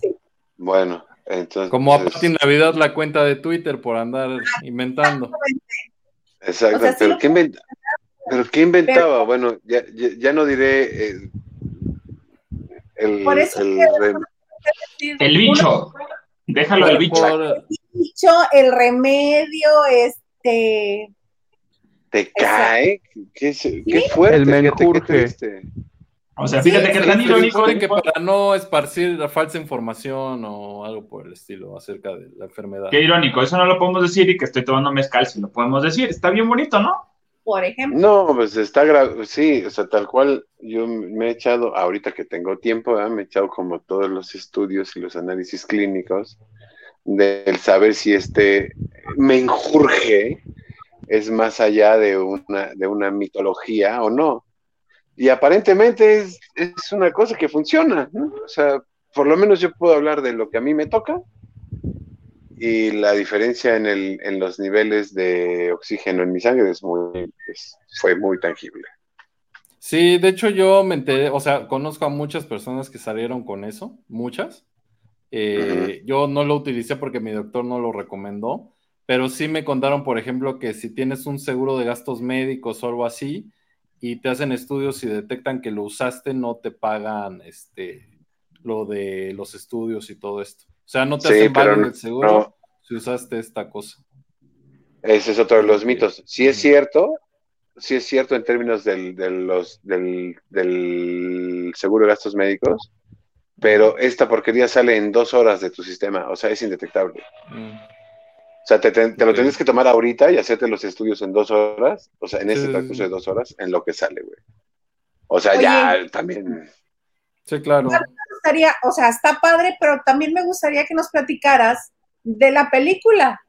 Sí. Bueno, entonces. Como a Pati Navidad la cuenta de Twitter por andar inventando. Exacto, O sea, sí pero, lo ¿qué invent- pero ¿qué inventaba? Bueno, ya, ya, ya no diré eh, el, Por eso el El bicho. Déjalo del bicho. Por- bicho, el remedio, este, ¿Te cae? ¿Qué, qué fuerte? El fíjate, qué menjurje. O sea, Sí, fíjate que sí, tan sí, irónico. Que para no esparcir la falsa información o algo por el estilo acerca de la enfermedad. Qué irónico, eso no lo podemos decir y que estoy tomando mezcal, si lo podemos decir. Está bien bonito, ¿no? por ejemplo. No, pues está grave, sí, o sea, tal cual yo me he echado, ahorita que tengo tiempo, me he echado como todos los estudios y los análisis clínicos del saber si este menjurje es más allá de una, de una mitología o no. Y aparentemente es, es una cosa que funciona, ¿no? O sea, por lo menos yo puedo hablar de lo que a mí me toca y la diferencia en, el, en los niveles de oxígeno en mi sangre es muy, es- fue muy tangible. Sí, de hecho yo me enteré, o sea, conozco a muchas personas que salieron con eso, muchas. Eh, Yo no lo utilicé porque mi doctor no lo recomendó, pero sí me contaron, por ejemplo, que si tienes un seguro de gastos médicos o algo así y te hacen estudios y detectan que lo usaste, no te pagan este lo de los estudios y todo esto. O sea, no te Sí, hacen no- el seguro no. si usaste esta cosa. Ese es otro de los mitos. Sí es cierto, sí es cierto en términos del, de los, del, del seguro de gastos médicos, pero esta porquería sale en dos horas de tu sistema, o sea, es indetectable. Mm. O sea, te, te- te lo tienes que tomar ahorita y hacerte los estudios en dos horas, o sea, en ese sí, transcurso de dos horas, en lo que sale, güey. O sea, Oye. ya también. Sí, claro. me gustaría, o sea, está padre, pero también me gustaría que nos platicaras de la película.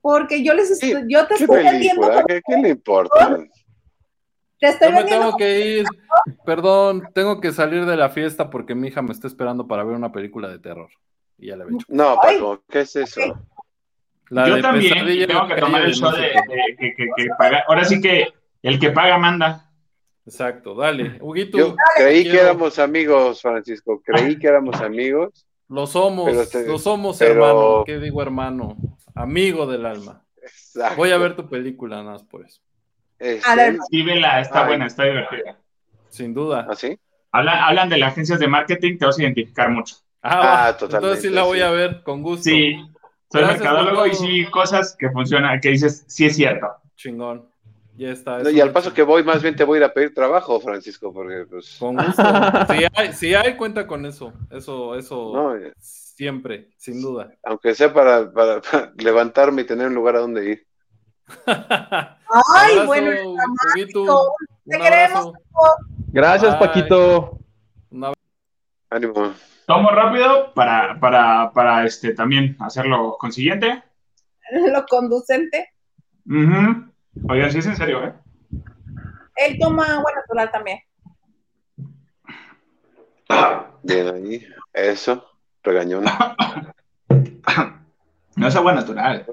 Porque yo les Sí, estoy, yo te ¿Qué estoy vendiendo, película? ¿Qué, qué le importa? te estoy Yo me vendiendo tengo que ir. Perdón, tengo que salir de la fiesta porque mi hija me está esperando para ver una película de terror. Y ya la he hecho. No. Paco, ¿qué es eso? La Yo también tengo en que tomar el show de, de- que, que- que paga. Ahora sí que el que paga manda. Exacto, dale. Huguito, Yo creí que éramos amigos, Francisco, creí que éramos amigos. Lo somos, te- lo somos, pero- hermano. ¿Qué digo, hermano? Amigo del alma. Exacto. Voy a ver tu película, nada más por eso. Este, A ver, Sí, vela, está Ay. buena, está divertida. Sin duda. ¿Ah, sí? Hablan, hablan de las agencias de marketing, te vas a identificar mucho. Ah, Ah, totalmente, Entonces sí la voy sí. a ver, con gusto. Sí, soy Gracias mercadólogo y sí, cosas que funcionan, que dices, sí es cierto. Chingón. Ya está. No, y al paso que voy, más bien te voy a ir a pedir trabajo, Francisco, porque pues. Con gusto. Si hay, si hay, cuenta con eso. Eso, eso. No, eh. Siempre, sin duda. Aunque sea para, para- para levantarme y tener un lugar a donde ir. Ay, Abrazo, bueno, Huguito. Te queremos. Gracias, Bye. Paquito. Ánimo. Tomo rápido para, para, para este, también hacerlo consiguiente. lo conducente. Ujú. Oigan, sí es en serio, ¿eh? Él toma agua natural también. Bien ahí. Eso. Regañón. No es agua natural.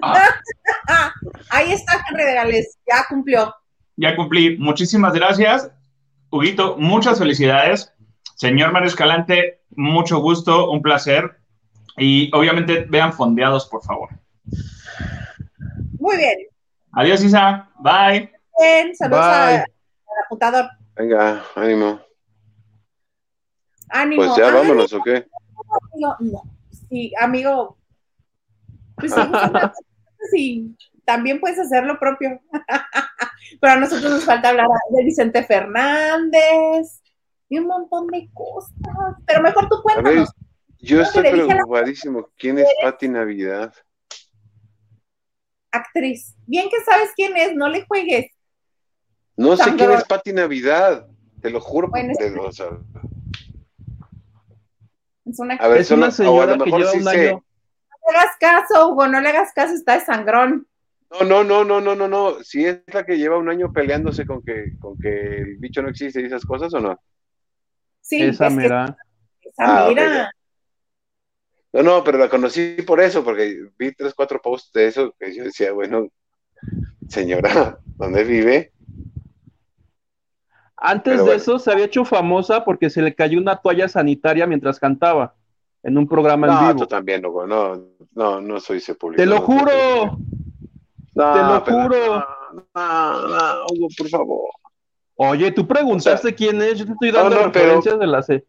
Ah, Ah, ahí está Henry de Gales, ya cumplió. ya cumplí. Muchísimas gracias. Huguito, muchas felicidades. Señor Mario Escalante, mucho gusto, un placer. Y obviamente vean fondeados, por favor. Muy bien. Adiós, Isa. Bye. Bien, saludos a- Bye. al apuntador. Venga, ánimo. Ánimo. Pues ya Ay, vámonos, ¿o qué? amigo, no. Sí, amigo. Pues sí, sí, también puedes hacer lo propio. Pero a nosotros nos falta hablar de Vicente Fernández y un montón de cosas. Pero mejor tú A ver, cuéntanos. yo No, estoy preocupadísimo. ¿Quién es Pati Navidad? Actriz. Bien que sabes quién es, no le juegues. No sé quién es Pati Navidad. Te lo juro. Bueno, te- o sea, Es una a ver, Es una o a señora lo que mejor sí un sé. año. No le hagas caso, Hugo, no le hagas caso, está de sangrón. No, no, no, no, no, no, no. Si es la que lleva un año peleándose con que, con que el bicho no existe y esas cosas o no. Sí, Esa es que mera. esa Ah, mira. No, no, pero la conocí por eso, porque vi tres, cuatro posts de eso, que yo decía, bueno, señora, ¿dónde vive? Antes de eso se había hecho famosa porque se le cayó una toalla sanitaria mientras cantaba en un programa en vivo. No, también, Hugo, no, no, no soy sepulcro. ¡Te lo juro! ¡Te lo juro! No, no, Hugo, por favor. Oye, tú preguntaste quién es, yo te estoy dando referencias de la C.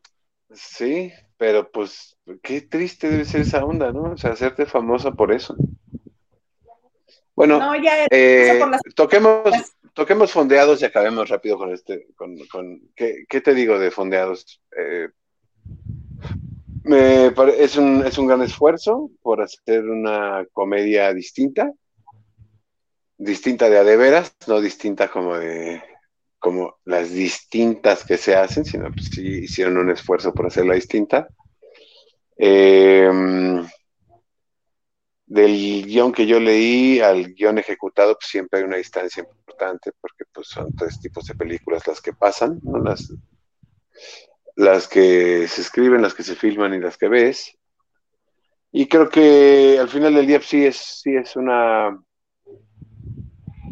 Sí, pero pues qué triste debe ser esa onda, ¿no? O sea, hacerte famosa por eso. Bueno, eh, toquemos, toquemos fondeados y acabemos rápido con este, con, con ¿qué, ¿qué, te digo de fondeados? Eh, me es, un, es un gran esfuerzo por hacer una comedia distinta, distinta de a de veras, no distinta como de como las distintas que se hacen, sino pues sí hicieron un esfuerzo por hacerla distinta. Em, del guion que yo leí al guion ejecutado, pues siempre hay una distancia importante, porque pues son tres tipos de películas las que pasan, ¿no? las, las que se escriben, las que se filman y las que ves. Y creo que al final del día pues, sí es, sí es una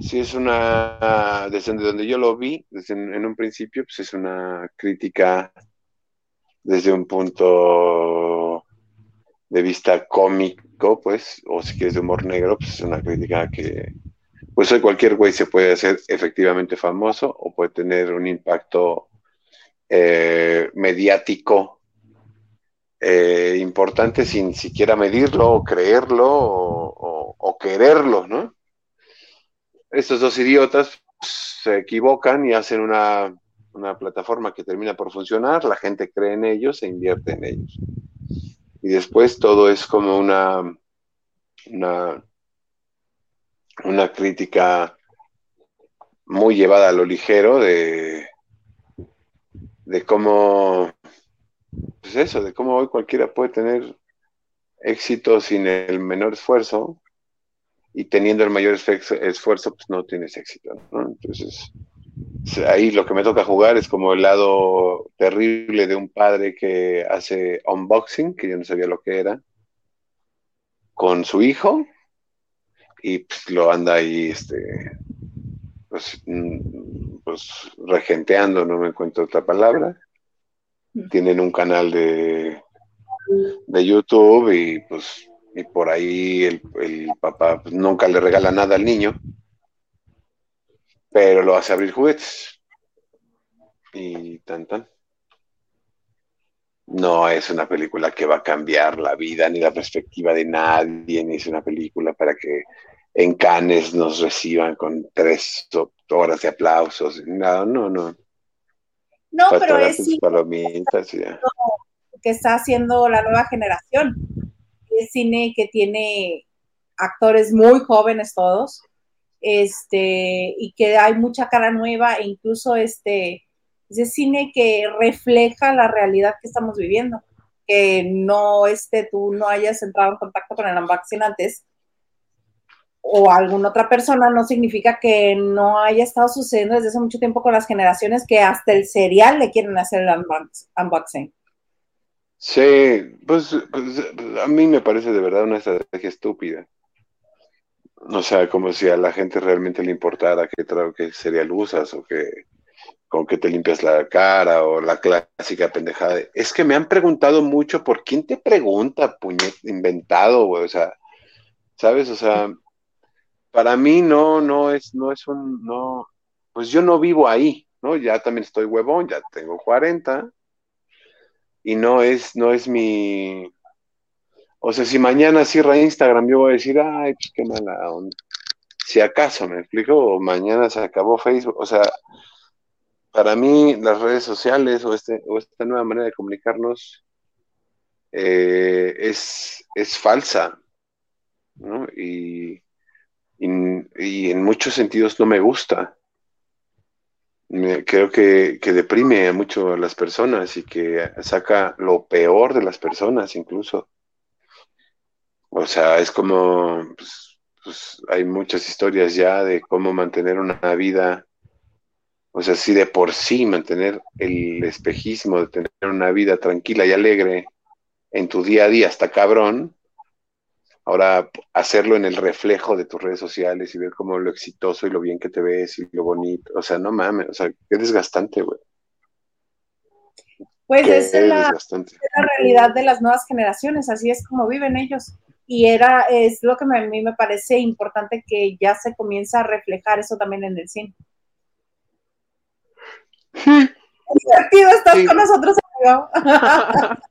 sí es una, desde donde yo lo vi, desde en, un principio, pues es una crítica desde un punto de vista cómico, pues, o si quieres de humor negro, pues es una crítica que, pues hoy cualquier güey se puede hacer efectivamente famoso o puede tener un impacto eh, mediático eh, importante sin siquiera medirlo o creerlo o quererlo, ¿no? Estos dos idiotas se equivocan y hacen una, plataforma que termina por funcionar, la gente cree en ellos e invierte en ellos. Y después todo es como una, una, una crítica muy llevada a lo ligero de, de cómo, pues eso, de cómo hoy cualquiera puede tener éxito sin el menor esfuerzo y teniendo el mayor esfuerzo, pues no tienes éxito, ¿no? Entonces, ahí lo que me toca jugar es como el lado terrible de un padre que hace unboxing, que yo no sabía lo que era, con su hijo, y pues lo anda ahí, este, pues, mm, pues regenteando, no me encuentro otra palabra. Tienen un canal de, de YouTube y pues y por ahí el, papá pues, nunca le regala nada al niño, pero lo hace abrir juguetes. Y tan tan. No es una película que va a cambiar la vida ni la perspectiva de nadie, ni es una película para que en Cannes nos reciban con tres horas de aplausos. No, no, no. No, pero es que está haciendo la nueva generación cine que tiene actores muy jóvenes todos, este, y que hay mucha cara nueva e incluso este, es cine que refleja la realidad que estamos viviendo, que no este, tú no hayas entrado en contacto con el unboxing antes o alguna otra persona no significa que no haya estado sucediendo desde hace mucho tiempo con las generaciones que hasta el serial le quieren hacer el unboxing. Sí, pues, pues, a mí me parece de verdad una estrategia estúpida. O sea, como si a la gente realmente le importara qué, qué cereal usas o que con que te limpias la cara o la clásica pendejada. es que me han preguntado mucho por quién te pregunta, puñet, inventado, güey. O sea, ¿sabes? O sea, para mí no, no es, no es un, no, pues yo no vivo ahí, ¿no? Ya también estoy huevón, ya tengo 40 y no es, no es mi... O sea, si mañana cierra Instagram, yo voy a decir, ay, pues qué mala onda. Si acaso, me explico, o mañana se acabó Facebook, o sea, para mí las redes sociales o, este, o esta nueva manera de comunicarnos eh, es, es falsa, ¿no? y, y en muchos sentidos no me gusta creo que, deprime mucho a las personas y que saca lo peor de las personas incluso. O sea, es como, pues, pues, hay muchas historias ya de cómo mantener una vida, o sea, si de por sí mantener el espejismo de tener una vida tranquila y alegre en tu día a día está cabrón, ahora hacerlo en el reflejo de tus redes sociales y ver cómo lo exitoso y lo bien que te ves y lo bonito, o sea, no mames, o sea, qué desgastante, güey. Pues es la, es la, realidad de las nuevas generaciones, así es como viven ellos. Y era, es lo que a mí me parece importante que ya se comienza a reflejar eso también en el cine. divertido estás con nosotros, No,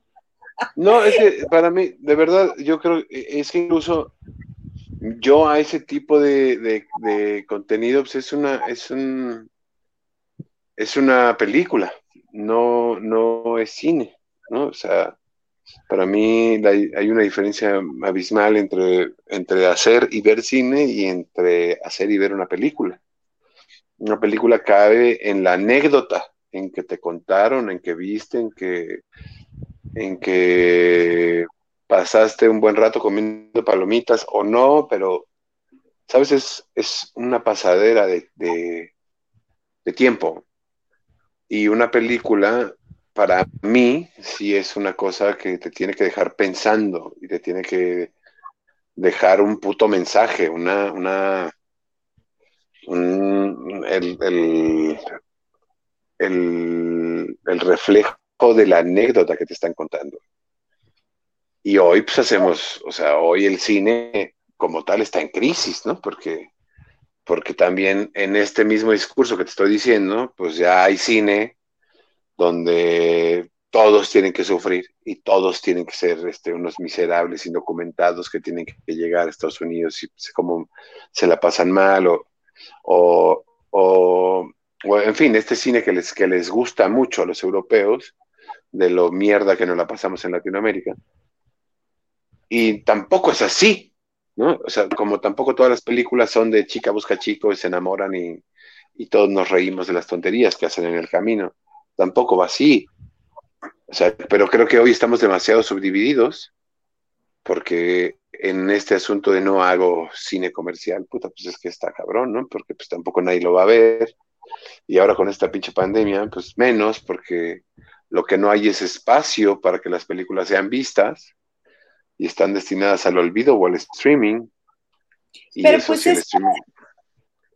es que para mí, de verdad, yo creo, es que incluso yo a ese tipo de, de, contenido, pues es una, un, es una película no, no es cine, ¿no? O sea, para mí hay una diferencia abismal entre, entre hacer y ver cine y entre hacer y ver una película. Una película cabe en la anécdota, en que te contaron, en que viste, en que, en que pasaste un buen rato comiendo palomitas o no, pero, ¿sabes? Es, es una pasadera de, de tiempo, y una película, para mí, sí es una cosa que te tiene que dejar pensando y te tiene que dejar un puto mensaje, una, una, el, el, reflejo de la anécdota que te están contando. Y hoy pues hacemos, o sea, hoy el cine como tal está en crisis, ¿no? Porque porque también en este mismo discurso que te estoy diciendo, pues ya hay cine donde todos tienen que sufrir y todos tienen que ser este, unos miserables indocumentados que tienen que llegar a Estados Unidos y como se la pasan mal o, o, o, en fin, este cine que les, que les gusta mucho a los europeos, de lo mierda que nos la pasamos en Latinoamérica. Y tampoco es así, ¿no? O sea, como tampoco todas las películas son de chica busca chico y se enamoran y, todos nos reímos de las tonterías que hacen en el camino. Tampoco va así. O sea, pero creo que hoy estamos demasiado subdivididos porque en este asunto de no hago cine comercial, puta, pues es que está cabrón, ¿no? Porque pues tampoco nadie lo va a ver. Y ahora con esta pinche pandemia, pues menos, porque lo que no hay es espacio para que las películas sean vistas y están destinadas al olvido o al streaming. pero pues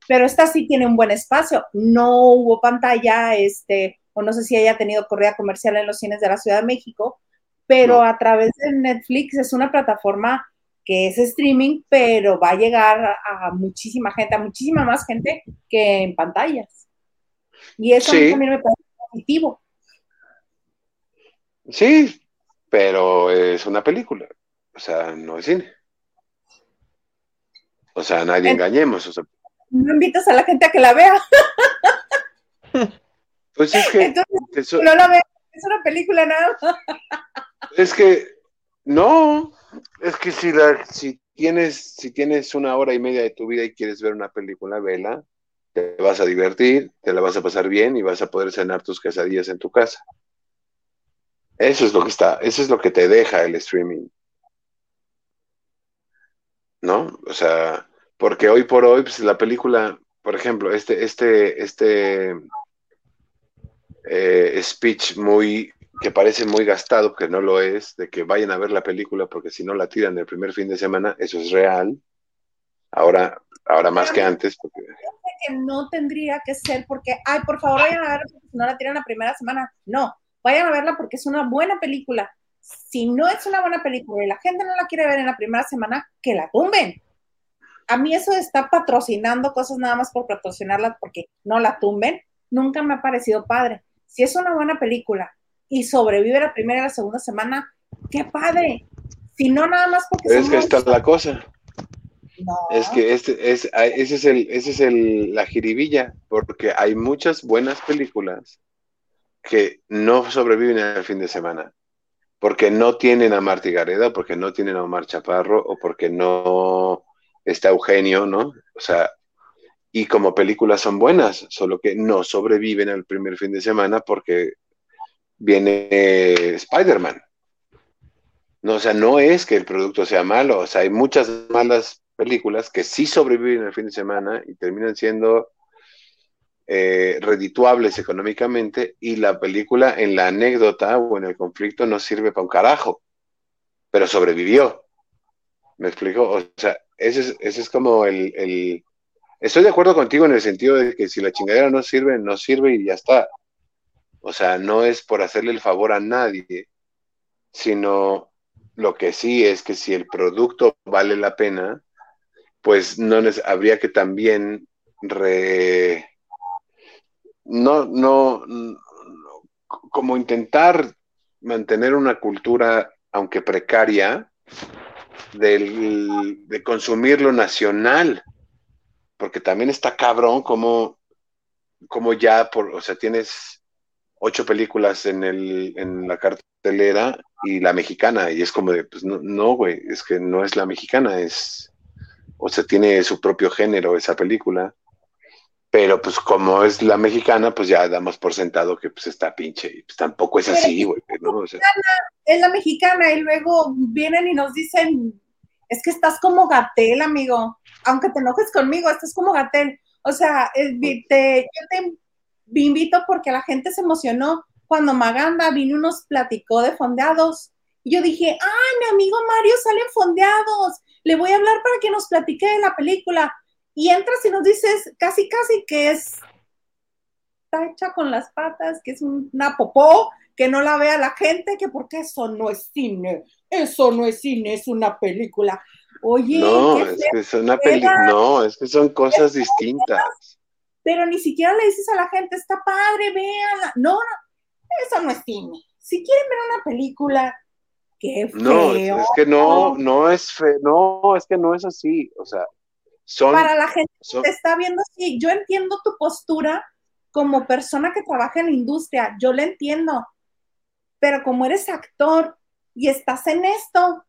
pero esta sí tiene un buen espacio. No hubo pantalla, este, o no sé si haya tenido correa comercial en los cines de la Ciudad de México, pero a través de Netflix es una plataforma que es streaming, pero va a llegar a muchísima gente, a muchísima más gente que en pantallas. Y eso también me parece positivo. Sí, pero es una película. O sea, no es cine. O sea, nadie engañemos. no invitas a la gente a que la vea. Pues es que. no la veo, es una película nada Es que, no, es que si, la, si, tienes, si tienes una hora y media de tu vida y quieres ver una película, vela, te vas a divertir, te la vas a pasar bien y vas a poder cenar tus quesadillas en tu casa. Eso es lo que está, eso es lo que te deja el streaming. ¿no? O sea, porque hoy por hoy, pues la película, por ejemplo, este, este, este eh, speech muy, que parece muy gastado, que no lo es, de que vayan a ver la película porque si no la tiran el primer fin de semana, eso es real. Ahora, ahora más que antes. Porque... que no tendría que ser porque, ay, por favor, vayan a porque si no la tiran la primera semana. No, vayan a verla porque es una buena película si no es una buena película y la gente no la quiere ver en la primera semana, que la tumben. A mí eso de estar patrocinando cosas nada más por patrocinarlas porque no la tumben, nunca me ha parecido padre. Si es una buena película y sobrevive la primera y la segunda semana, qué padre. Si no, nada más porque... es que esta es la cosa. No. Es que este, es, ese es, el, ese es el, la jiribilla, porque hay muchas buenas películas que no sobreviven al fin de semana porque no tienen a Marta Gareda, porque no tienen a Omar Chaparro, o porque no está Eugenio, ¿no? O sea, y como películas son buenas, solo que no sobreviven al primer fin de semana porque viene Spider-Man. No, o sea, no es que el producto sea malo, o sea, hay muchas malas películas que sí sobreviven al fin de semana y terminan siendo eh, redituables económicamente y la película en la anécdota o en el conflicto no sirve para un carajo. pero sobrevivió. ¿Me explico? O sea, ese es, ese es como el, el, Estoy de acuerdo contigo en el sentido de que si la chingadera no sirve, no sirve y ya está. O sea, no es por hacerle el favor a nadie, sino lo que sí es que si el producto vale la pena, pues no habría que también re, no, no, como intentar mantener una cultura, aunque precaria, del, de consumir lo nacional, porque también está cabrón como, como ya, por, o sea, tienes ocho películas en, el, en la cartelera y la mexicana, y es como de, pues no, no, güey, es que no es la mexicana, es, o sea, tiene su propio género esa película, pero pues como es la mexicana, pues ya damos por sentado que pues está pinche, y pues tampoco es así, güey, ¿no? es la mexicana, y luego vienen y nos dicen, es que estás como Gatel, amigo, aunque te enojes conmigo, estás como Gatel, o sea, te, yo te invito porque la gente se emocionó cuando Maganda vino y nos platicó de fondeados. Y yo dije, ay, mi amigo Mario salen fondeados, le voy a hablar para que nos platique de la película. Y entras y nos dices casi, casi que es, está hecha con las patas, que es una popó, que no la vea la gente, que porque eso no es cine, eso no es cine, es una película. Oye, no, es que es una película, no, es que son cosas distintas. Pero ni siquiera le dices a la gente, está padre, véanla. No, no, eso no es cine. Si quieren ver una película, qué feo. No, es que no, no es feo, no, es que no es así. O sea, son. Para la gente que te está viendo así, yo entiendo tu postura como persona que trabaja en la industria, yo la entiendo. Pero como eres actor y estás en esto,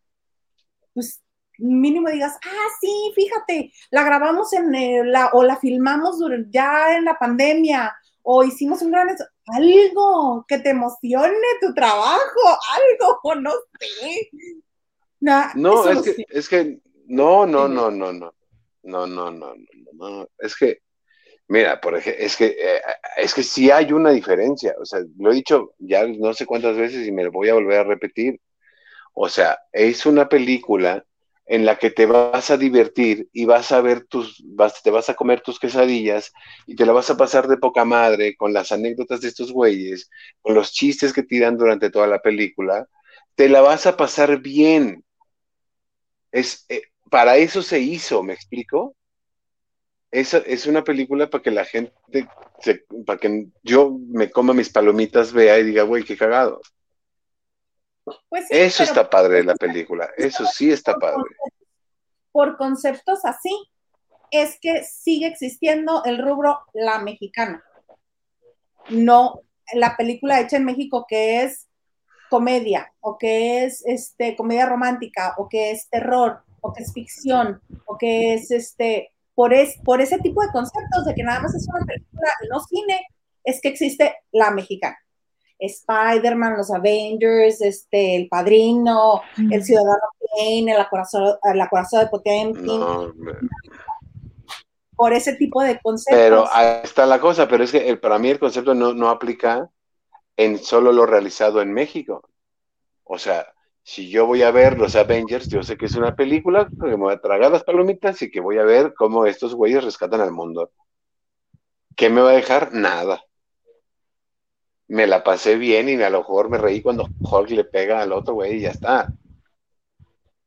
pues mínimo digas, ah, sí, fíjate, la grabamos en la, o la filmamos ya en la pandemia, o hicimos un gran algo que te emocione tu trabajo, algo, no sé. no, es que, es que, no, no, no, no, no, no, no, no, no, no, es que, mira, por ejemplo, es que, eh, es que sí hay una diferencia, o sea, lo he dicho ya no sé cuántas veces y me lo voy a volver a repetir, o sea, es una película en la que te vas a divertir y vas a ver tus, vas, te vas a comer tus quesadillas y te la vas a pasar de poca madre con las anécdotas de estos güeyes, con los chistes que tiran durante toda la película, te la vas a pasar bien. Es, eh, para eso se hizo, ¿me explico? Es, es una película para que la gente, para que yo me coma mis palomitas, vea y diga, güey, qué cagado. Pues eso está padre de la película, eso sí está padre. Por conceptos así, es que sigue existiendo el rubro la mexicana. No la película hecha en México que es comedia, o que es este, comedia romántica, o que es terror, o que es ficción, o que es este, por, es, por ese tipo de conceptos de que nada más es una película y no cine, es que existe la mexicana. Spider-Man, los Avengers, este, El Padrino, El Ciudadano Kane, El Acorazado, el de Potemkin. por ese tipo de conceptos. Pero ahí está la cosa, pero es que para mí el concepto no, no aplica en solo lo realizado en México. O sea, si yo voy a ver los Avengers, yo sé que es una película que me voy a tragar las palomitas y que voy a ver cómo estos güeyes rescatan al mundo. ¿Qué me va a dejar? Nada me la pasé bien y a lo mejor me reí cuando Hulk le pega al otro güey y ya está.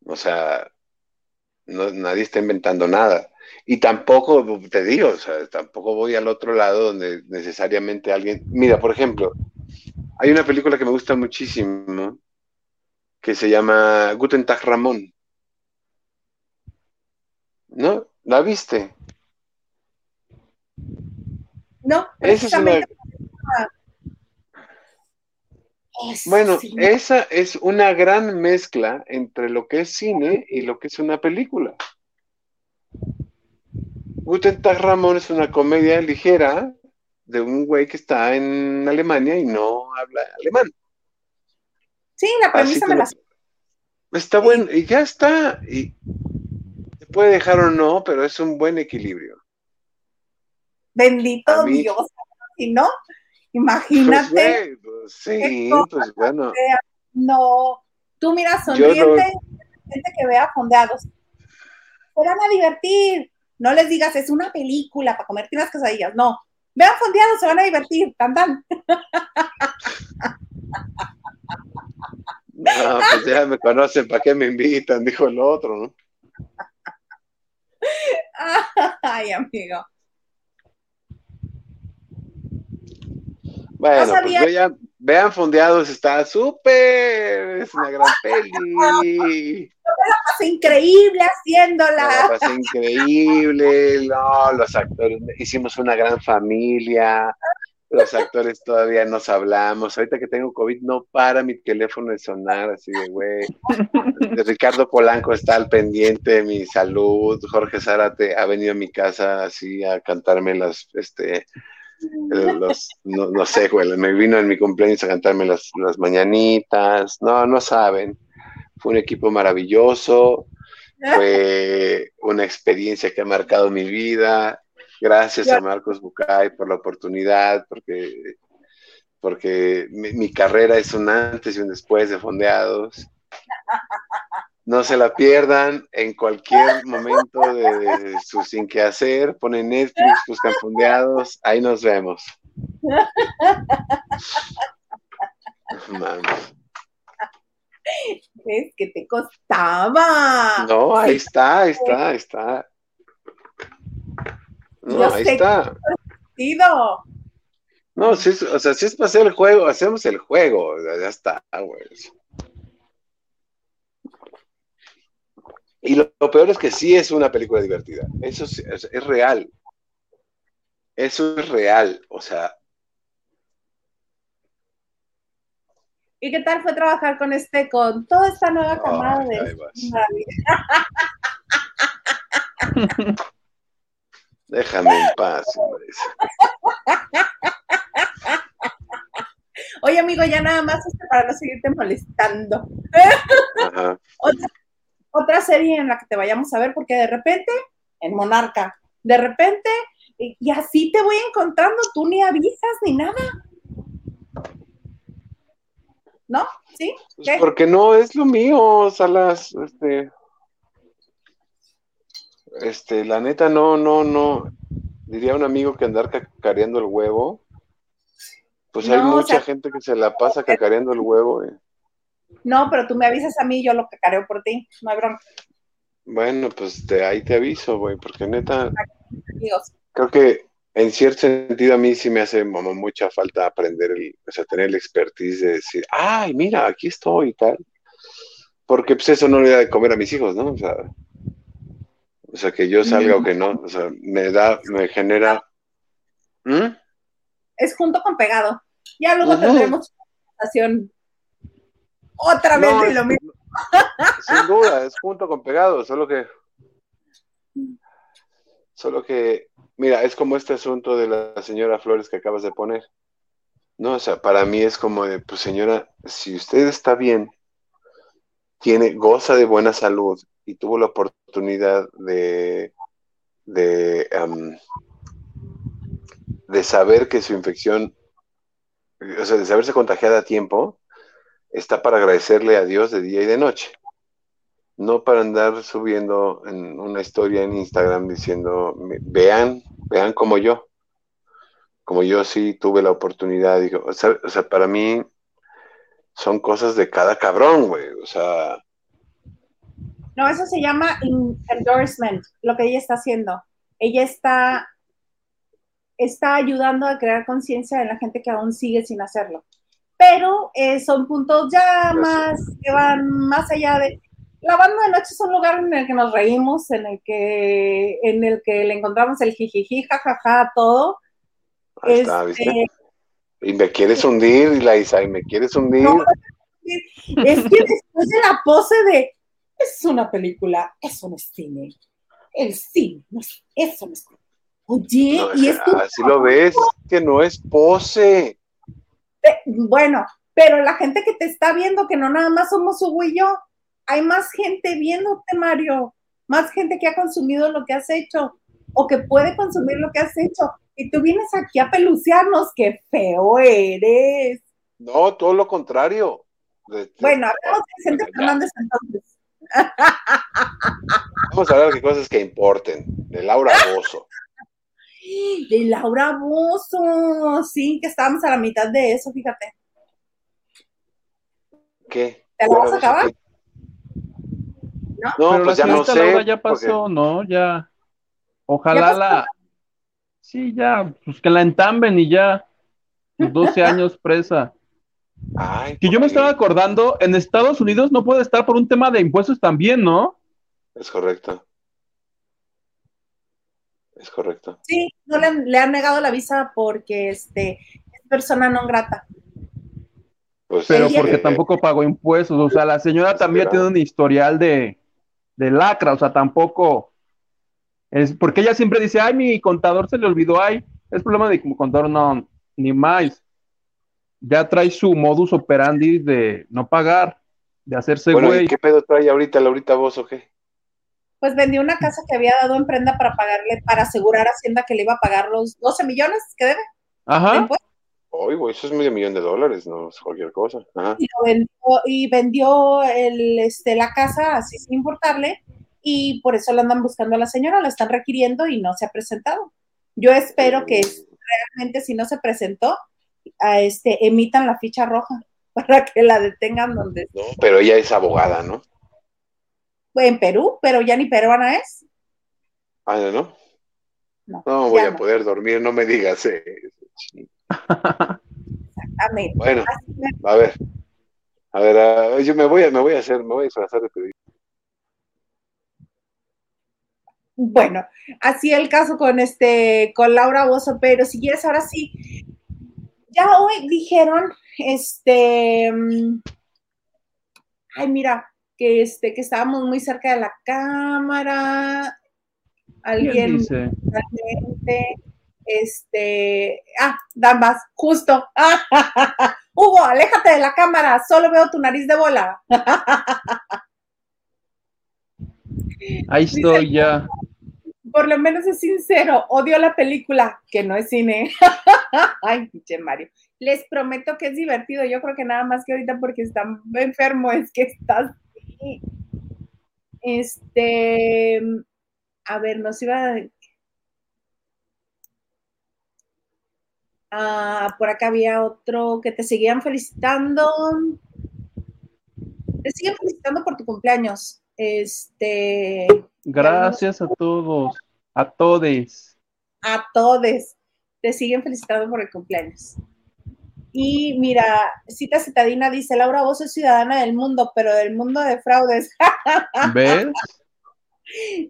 O sea, nadie está inventando nada. Y tampoco, te digo, o sea, tampoco voy al otro lado donde necesariamente alguien... Mira, por ejemplo, hay una película que me gusta muchísimo que se llama Guten Tag Ramón. ¿No? ¿La viste? No, Esa es una bueno, esa es una gran mezcla entre lo que es cine y lo que es una película. Guten Tag Ramón es una comedia ligera de un güey que está en Alemania y no habla alemán. Sí, la premisa me la... Está bueno, y ya está. Y se puede dejar o no, pero es un buen equilibrio. Bendito Dios, si no, Imagínate. Pues, sí, pues bueno. No, Tú mira, sonriente, gente que vea fondeados. Se van a divertir. No les digas, es una película para comerte unas quesadillas. No. Vean fondeados, se van a divertir. Tan, tan. No, pues ya me conocen, ¿para qué me invitan? Dijo el otro, ¿no? Ay, amigo. Bueno, pues vean, vean Fondeados, está súper, es una gran peli. la pasé increíble haciéndola. La pasé increíble, no, los actores, hicimos una gran familia, los actores todavía nos hablamos. Ahorita que tengo COVID, no para mi teléfono de sonar, así de güey. Ricardo Polanco está al pendiente de mi salud. Jorge Zárate ha venido a mi casa así a cantarme las, este, los, no, sé, güey, me vino en mi cumpleaños a cantarme las, las mañanitas. No, no saben. Fue un equipo maravilloso. Fue una experiencia que ha marcado mi vida Gracias a Marcos Bucay por la oportunidad, porque, porque mi, carrera es un antes y un después de Fondeados. No se la pierdan en cualquier momento de, su sin que hacer. Ponen Netflix, buscan Fondeados, ahí nos vemos. Es que te costaba. No, ahí está, ahí está, ahí está. No, ahí está. No, si es, o sea, si es para hacer el juego, hacemos el juego, ya está, güey. Y lo, peor es que sí es una película divertida. Eso es, es, real. Eso es real. O sea. ¿Y qué tal fue trabajar con este, con toda esta nueva camada de Déjame en paz. Oye, amigo, ya nada más este, para no seguirte molestando. Otra, serie en la que te vayamos a ver, porque de repente, en Monarca, de repente, y, así te voy encontrando, tú ni avisas ni nada. ¿No? ¿Sí? Pues porque no es lo mío, Salas, este, este, la neta, no, no, no. Diría un amigo que andar cacareando el huevo. Pues hay mucha gente que se la pasa cacareando el huevo. Eh. No, pero tú me avisas a mí, yo lo cacareo por ti, no hay broma. Bueno, pues de ahí te aviso, güey, porque neta. Creo que en cierto sentido a mí sí me hace mucha falta aprender, el, o sea, tener la expertise de decir, ay, mira, aquí estoy y tal. Porque pues eso no le da de comer a mis hijos, ¿no? O sea, o sea, que yo salga o que no, o sea, me da, me genera. ¿Mm? Es junto con pegado. Ya luego tendremos una conversación otra vez de lo mismo. Sin duda, es junto con pegado, solo que. Solo que, mira, es como este asunto de la señora Flores que acabas de poner. No, o sea, para mí es como de, pues señora, si usted está bien, tiene, goza de buena salud y tuvo la oportunidad de, de, de saber que su infección, o sea, de saberse contagiada a tiempo, está para agradecerle a Dios de día y de noche. No para andar subiendo en una historia en Instagram diciendo, vean, vean como yo. Como yo sí tuve la oportunidad. Digo, o sea, o sea para mí son cosas de cada cabrón, güey. O sea, no, eso se llama endorsement, lo que ella está haciendo. Ella está, está ayudando a crear conciencia en la gente que aún sigue sin hacerlo. Pero eh, son puntos ya más que van más allá de. La banda de noche es un lugar en el que nos reímos, en el que, en el que le encontramos el jijiji, jajaja, todo. Ahí está, ¿viste? Este, y me quieres hundir, Isa, y me quieres hundir. es que después de la pose de es una película, eso no es cine. El cine, no es, eso no es Oye, y es Así lo ves, que no es pose. bueno, pero la gente que te está viendo, que no nada más somos Hugo y yo, hay más gente viéndote, Mario, más gente que ha consumido lo que has hecho o que puede consumir lo que has hecho. Y tú vienes aquí a pelucearnos, qué feo eres. No, todo lo contrario. bueno, hablamos de Vicente Fernández entonces. Vamos a hablar de cosas que importen, de Laura Bozo. De Laura Bozo, sí, que estábamos a la mitad de eso, fíjate. ¿Qué? ¿Te la vas a acabar? ¿No? No, pues ya no sé. Laura ya pasó, ¿no? Ya. Ojalá la. Sí, ya, pues que la entamben y ya. 12 años presa. Ay, que yo me estaba acordando, en Estados Unidos no puede estar por un tema de impuestos también, ¿no? Es correcto. Es correcto. Sí, no le, han negado la visa porque este es persona no grata. Pues Pero porque tampoco pagó impuestos. O sea, la señora también tiene un historial de, de lacra. O sea, tampoco. Es porque ella siempre dice, ay, mi contador se le olvidó, ay, es problema de como contador, no, ni más. Ya trae su modus operandi de no pagar, de hacerse bueno, güey. ¿y qué pedo trae ahorita Laurita vos o qué? Pues vendió una casa que había dado en prenda para pagarle, para asegurar a Hacienda que le iba a pagar los 12 millones que debe. Ajá. Uy, güey, eso es medio millón de dólares, no es cualquier cosa. Ajá. Y, vendió, y vendió el, este, la casa así sin importarle, y por eso la andan buscando a la señora, la están requiriendo y no se ha presentado. Yo espero que realmente si no se presentó, a este, emitan la ficha roja para que la detengan donde No, pero ella es abogada, ¿no? En Perú, pero ya ni peruana es. Ah, ¿no? No, no voy a poder dormir, no me digas. Exactamente. Bueno, a ver. A ver, yo me voy a, me voy a hacer, me voy a disfrazar de periodista. Bueno, así el caso con este, con Laura Bozo, pero si quieres, ahora sí, ya hoy dijeron, este, mm, ay, mira, que este, que estábamos muy cerca de la cámara, alguien, este, ah, Dambas, justo, Hugo, aléjate de la cámara, solo veo tu nariz de bola. Ahí estoy ya por lo menos es sincero, odio la película, que no es cine. Ay, pinche Mario. Les prometo que es divertido. Yo creo que nada más que ahorita porque está enfermo es que estás. Este. A ver, nos iba a. Ah, por acá había otro que te seguían felicitando. Te siguen felicitando por tu cumpleaños. Este. Gracias a todos, a todes. A todes. Te siguen felicitando por el cumpleaños. Y mira, Cita Citadina dice, Laura, vos sos ciudadana del mundo, pero del mundo de fraudes. ¿Ves?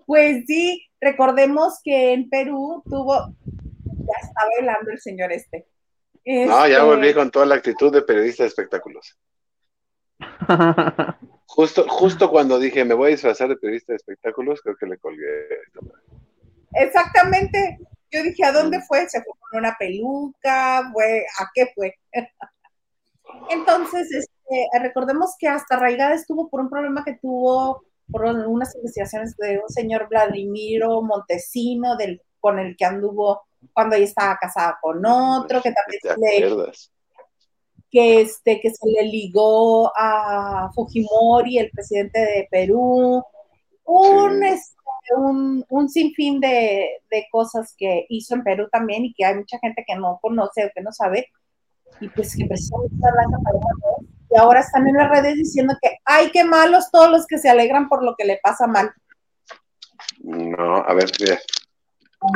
Pues sí, recordemos que en Perú tuvo, ya está bailando el señor este. No, ya este volví con toda la actitud de periodista de espectáculos. Justo, justo cuando dije me voy a disfrazar de periodista de espectáculos, creo que le colgué. Exactamente. Yo dije, ¿a dónde fue? ¿Se fue con una peluca? ¿Fue? ¿A qué fue? Entonces, este, recordemos que hasta Raigada estuvo por un problema que tuvo por unas investigaciones de un señor Vladimiro Montesino, del, con el que anduvo cuando ella estaba casada con otro, que también le, que, este, que se le ligó a Fujimori, el presidente de Perú, un, este, un, un, sinfín de, de, cosas que hizo en Perú también y que hay mucha gente que no conoce o que no sabe, y pues que precisamente y ahora están en las redes diciendo que ay, qué malos todos los que se alegran por lo que le pasa mal. No, a ver, mira.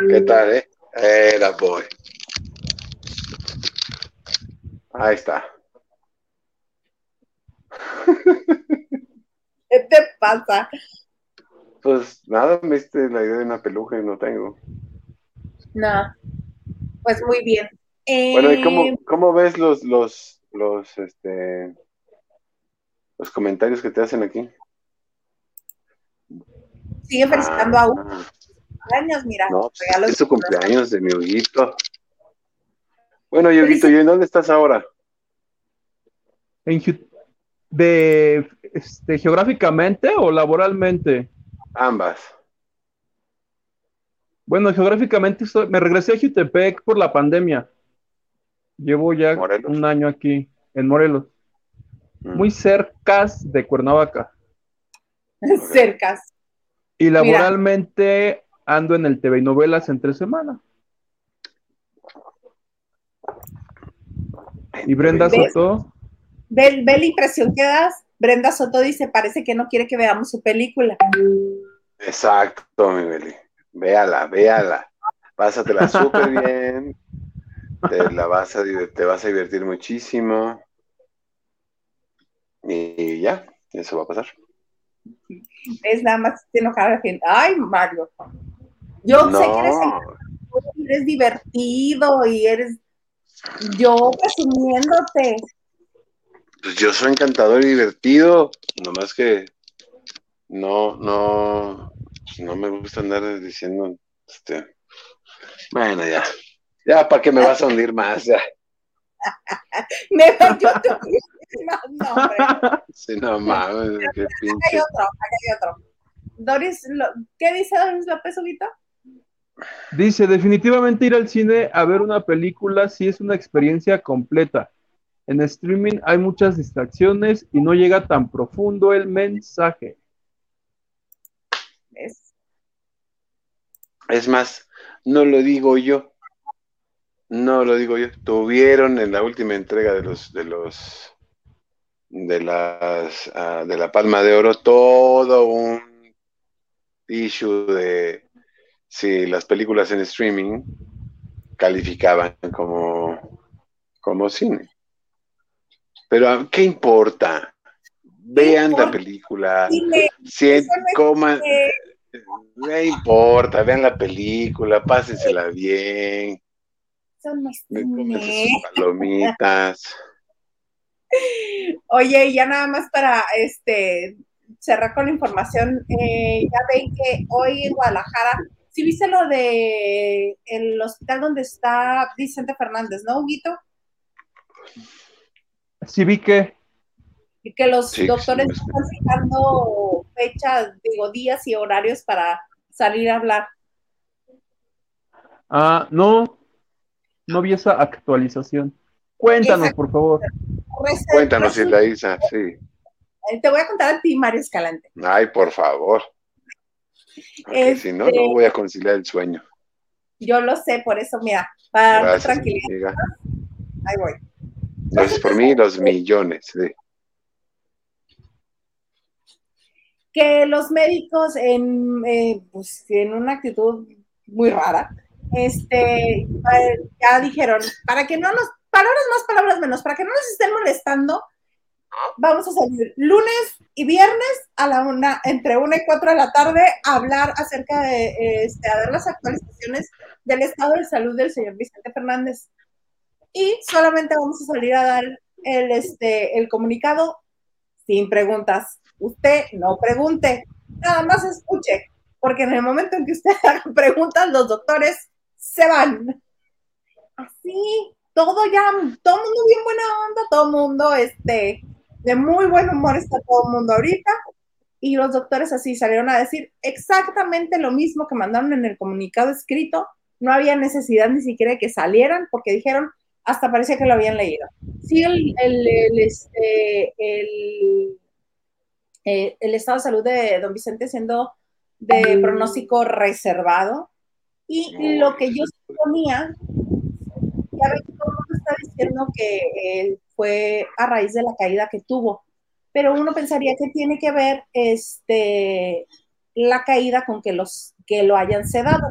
¿Qué tal, eh? Era boy. Ahí está. ¿Qué te pasa? Pues nada, me diste la idea de una peluca y no tengo. No, pues muy bien. Bueno, ¿y cómo, eh, cómo, ves los, los, los, este, los comentarios que te hacen aquí? Sigue felicitando a uno. Ah. Años, mira. No, pues es su cumpleaños de mi Huguito. Bueno, Yoguito, ¿y en dónde estás ahora? En, de, este, geográficamente o laboralmente? Ambas. Bueno, geográficamente me regresé a Jutepec por la pandemia. Llevo ya un año aquí, en Morelos. muy cercas de Cuernavaca. Cercas. Y laboralmente ando en el TV y novelas entre semana. Y Brenda Soto. Ve, ve la impresión que das. Brenda Soto dice, parece que no quiere que veamos su película. Exacto, mi Beli. Véala, véala. Pásatela súper bien. Te, la vas a, te vas a divertir muchísimo. Y ya, eso va a pasar. Es nada más te enojar a la gente. Ay, Mario. Yo sé que eres, eres divertido y eres yo presumiéndote. Pues yo soy encantador y divertido, nomás que no, no, no me gusta andar diciendo, este, bueno, ya, ya, ¿para qué me vas a hundir más? Ya. me yo no, Sí, no mames, qué pinche. Acá hay otro, acá hay otro. Doris, ¿qué dice Doris López Ubito? Dice, definitivamente ir al cine a ver una película sí es una experiencia completa. En streaming hay muchas distracciones y no llega tan profundo el mensaje. Es, es más, no lo digo yo. No lo digo yo. Tuvieron en la última entrega de los de los de las uh, de la Palma de Oro todo un issue de si las películas en streaming calificaban como, como cine. Pero ¿qué importa? Vean la película. Cien, coman, no importa, vean la película, pásensela bien. Me palomitas. Oye, ya nada más para este cerrar con la información, eh, ya ven que hoy en Guadalajara Sí viste lo de el hospital donde está Vicente Fernández, ¿no, Huguito? Sí vi que... Y que los doctores están fijando fechas, digo, días y horarios para salir a hablar. Ah, no, no vi esa actualización. Cuéntanos, por favor. Cuéntanos, Isa, sí. Eh, te voy a contar a ti, Mario Escalante. Ay, por favor. Porque si no, no este, voy a conciliar el sueño. Yo lo sé, por eso, mira, para tranquilidad. Ahí voy. Gracias por mí, los millones. Sí. Que los médicos, en, eh, pues, en una actitud muy rara, este, ya dijeron, para que no nos, palabras más, palabras menos, para que no nos estén molestando, vamos a salir lunes y viernes a la una, entre una y cuatro de la tarde a hablar acerca de, este, a dar las actualizaciones del estado de salud del señor Vicente Fernández. Y solamente vamos a salir a dar el, este, el comunicado sin preguntas. Usted no pregunte, nada más escuche, porque en el momento en que usted haga preguntas, los doctores se van. Así, todo ya, todo mundo bien buena onda, todo mundo, este, de muy buen humor está todo el mundo ahorita. Y los doctores así salieron a decir exactamente lo mismo que mandaron en el comunicado escrito. No había necesidad ni siquiera de que salieran porque dijeron, hasta parecía que lo habían leído. Sí, el, este, eh, el estado de salud de don Vicente siendo de pronóstico reservado. Y lo que yo suponía, ya todo el mundo está diciendo que el fue a raíz de la caída que tuvo. Pero uno pensaría que tiene que ver este, la caída con que, los, que lo hayan sedado.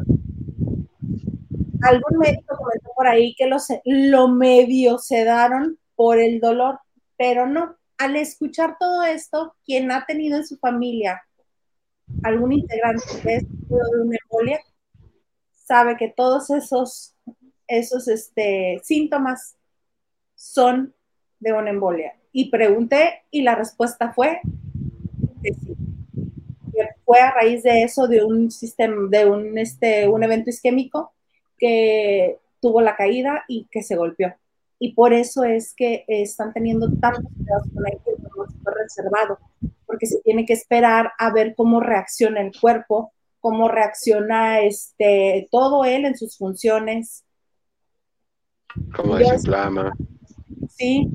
Algún médico comentó por ahí que los, lo medio sedaron por el dolor, pero no. Al escuchar todo esto, quien ha tenido en su familia algún integrante de una embolia, sabe que todos esos, esos este, síntomas son de una embolia. Y pregunté y la respuesta fue que sí. Fue a raíz de eso, de un sistema, de un, este, un evento isquémico que tuvo la caída y que se golpeó. Y por eso es que están teniendo tantos cuidados con que no reservado, porque se tiene que esperar a ver cómo reacciona el cuerpo, cómo reacciona este, todo él en sus funciones. Cómo desinflama. Sí,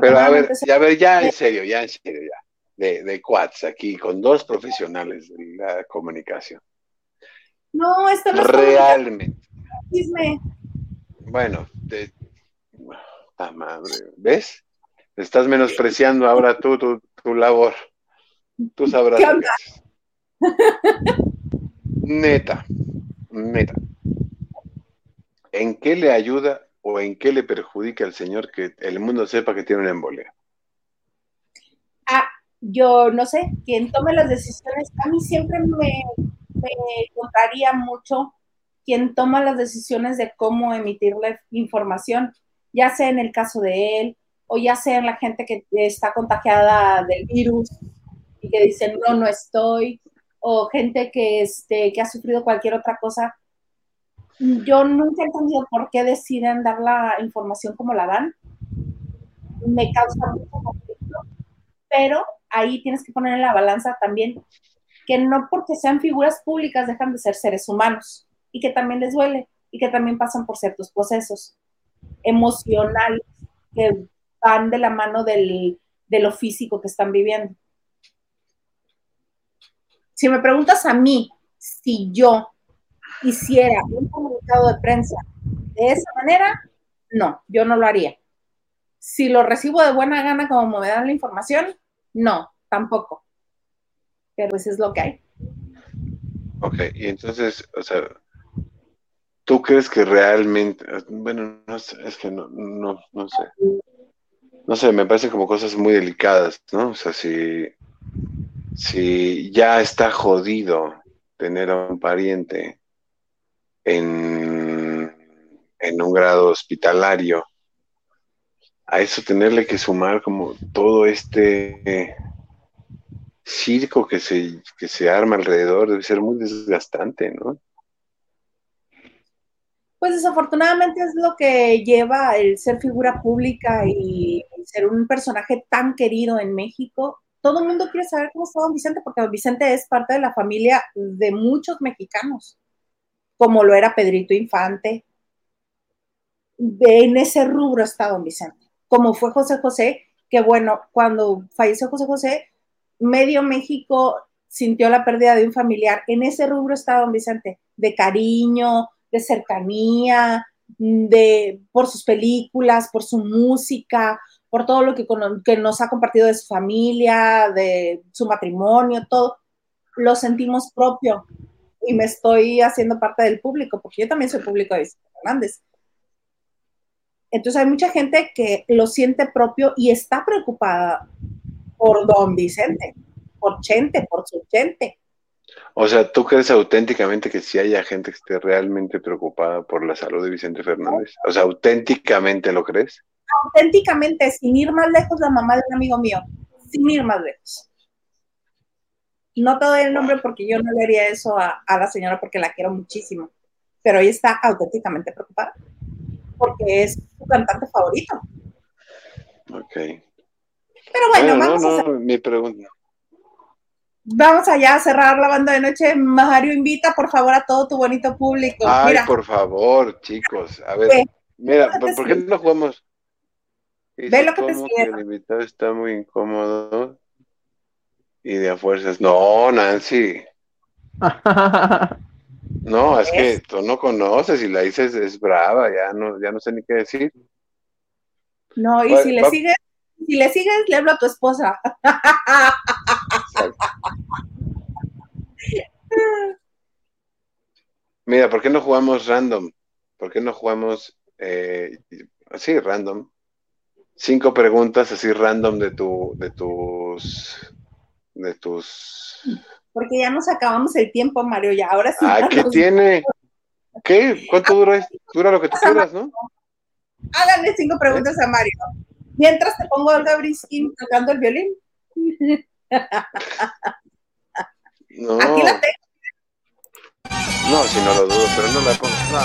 Pero a ver, ya, a ver, ya en serio, ya en serio, ya. De, de quads aquí, con dos profesionales de la comunicación. No, esto no es Realmente. Bueno, de... Madre, ¿ves? Estás menospreciando ahora tú, tu, tu labor. Tú sabrás. ¿Qué lo que. Neta, neta. ¿En qué le ayuda o en qué le perjudica al señor que el mundo sepa que tiene una embolia? Ah, yo no sé, quien tome las decisiones, a mí siempre me, me mucho quien toma las decisiones de cómo emitirle información, ya sea en el caso de él o ya sea en la gente que está contagiada del virus y que dicen no, no estoy, o gente que, este, que ha sufrido cualquier otra cosa. Yo nunca he entendido por qué deciden dar la información como la dan. Me causa mucho conflicto, pero ahí tienes que poner en la balanza también que no porque sean figuras públicas dejan de ser seres humanos y que también les duele y que también pasan por ciertos procesos emocionales que van de la mano del, de lo físico que están viviendo. Si me preguntas a mí si yo hiciera un comunicado de prensa de esa manera, no, yo no lo haría. Si lo recibo de buena gana como me dan la información, no, tampoco. Pero eso es lo que hay. Ok, y entonces, o sea, ¿tú crees que realmente, bueno, no sé, es que no, no, no sé. No sé, me parece como cosas muy delicadas, ¿no? O sea, si, si ya está jodido tener a un pariente en, en un grado hospitalario, a eso tenerle que sumar como todo este circo que se, que se arma alrededor debe ser muy desgastante, ¿no? Pues desafortunadamente es lo que lleva el ser figura pública y ser un personaje tan querido en México. Todo el mundo quiere saber cómo está don Vicente, porque don Vicente es parte de la familia de muchos mexicanos, como lo era Pedrito Infante. En ese rubro está don Vicente, como fue José José, que bueno, cuando falleció José José, medio México sintió la pérdida de un familiar. En ese rubro está don Vicente, de cariño, de cercanía, de, por sus películas, por su música, por todo lo que, que nos ha compartido de su familia, de su matrimonio, todo, lo sentimos propio y me estoy haciendo parte del público, porque yo también soy público de Vicente Fernández. Entonces hay mucha gente que lo siente propio y está preocupada por don Vicente, por Chente, por su Chente. O sea, ¿tú crees auténticamente que sí haya gente que esté realmente preocupada por la salud de Vicente Fernández? O sea, ¿auténticamente lo crees? auténticamente, sin ir más lejos, la mamá de un amigo mío, sin ir más lejos. No te doy el nombre porque yo no le haría eso a, a la señora porque la quiero muchísimo, pero ella está auténticamente preocupada porque es su cantante favorito. Ok. Pero bueno, Bueno, no, vamos, a, no, hacer- mi pregunta. Vamos allá a cerrar la banda de noche. Mario, invita por favor a todo tu bonito público. Ay, Mira, por favor, chicos. A ver, Ve. mira, ¿por, que qué no jugamos? Ve lo que te escribieron. el invitado está muy incómodo y de a fuerzas. No, Nancy. No, es que tú no conoces y la dices es brava, ya no, ya no sé ni qué decir. no, y Va- si le va- sigues, si le sigues, le hablo a tu esposa. Mira, ¿por qué no jugamos random? ¿Por qué no jugamos eh, así random? Cinco preguntas así random de tu, de tus, de tus. Porque ya nos acabamos el tiempo, Mario, y ahora sí. Ah, ya ¿qué nos- tiene? ¿Qué? ¿Cuánto dura? esto? Dura lo que tú quieras, ¿no? Háganle cinco preguntas a Mario. Mientras te pongo a Olga Briskin tocando el violín. No, Aquí la tengo. no, si no lo dudo, pero no la pongo. No.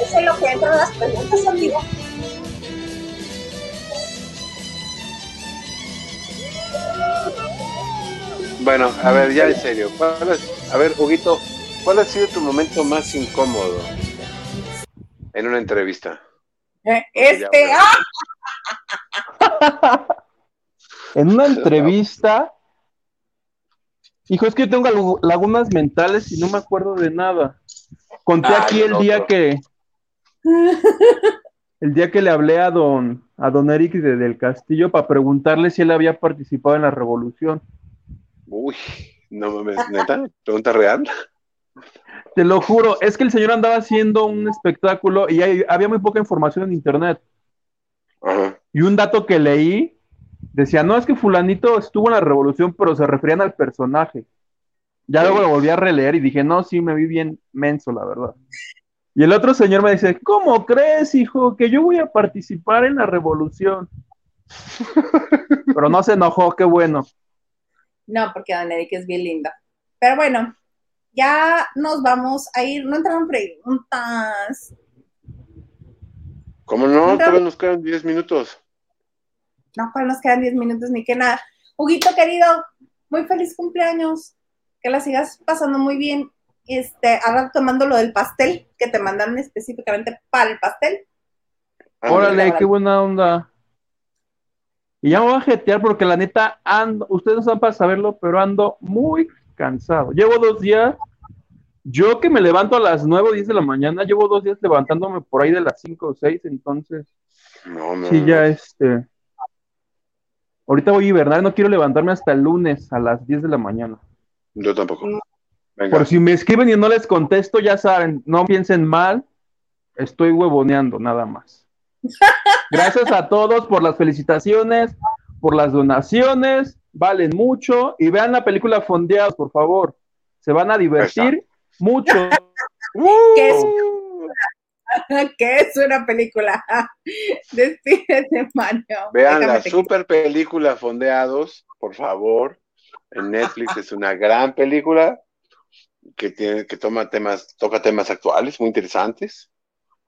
Eso es lo que entran las preguntas, amigo. Bueno, a ver, ya en serio. a ver, Huguito, ¿cuál ha sido tu momento más incómodo en una entrevista? Eh, este. ¡ah! en una entrevista. Hijo, es que yo tengo lagunas mentales y no me acuerdo de nada. Conté aquí el día que. El día que le hablé a don, a don Eric de, del Castillo para preguntarle si él había participado en la revolución. Uy, no mames, neta, pregunta real. Te lo juro, es que el señor andaba haciendo un espectáculo y había muy poca información en internet. Y un dato que leí decía, no, es que fulanito estuvo en la revolución, pero se referían al personaje. Ya luego lo volví a releer y dije, no, sí, me vi bien menso, la verdad. Y el otro señor me dice, ¿cómo crees, hijo, que yo voy a participar en la revolución? pero no se enojó, qué bueno. No, porque Don Eric es bien linda. Pero bueno, ya nos vamos a ir. No entraron preguntas. ¿Cómo no? Todavía nos quedan 10 minutos. No, pues nos quedan 10 minutos ni que nada. Huguito querido, muy feliz cumpleaños. Que la sigas pasando muy bien. Este, ahora tomando lo del pastel que te mandaron específicamente para el pastel. Órale, qué buena onda. Y ya me voy a jetear porque la neta ando, ustedes no saben para saberlo, pero ando muy cansado. Llevo dos días, yo que me levanto a las 9 o 10 de la mañana, llevo dos días levantándome por ahí de las 5 o 6, entonces. No, no. Sí, ya este. Ahorita voy a hibernar, no quiero levantarme hasta el lunes a las 10 de la mañana. Yo tampoco. Por si me escriben y no les contesto, ya saben, no piensen mal, estoy huevoneando nada más. Gracias a todos por las felicitaciones, por las donaciones, valen mucho y vean la película Fondeados, por favor. Se van a divertir mucho. ¿Qué, es? ¿Qué es una película? Despídete, Mario. Vean la super película Fondeados, por favor. En Netflix es una gran película que tiene que toma temas, toca temas actuales muy interesantes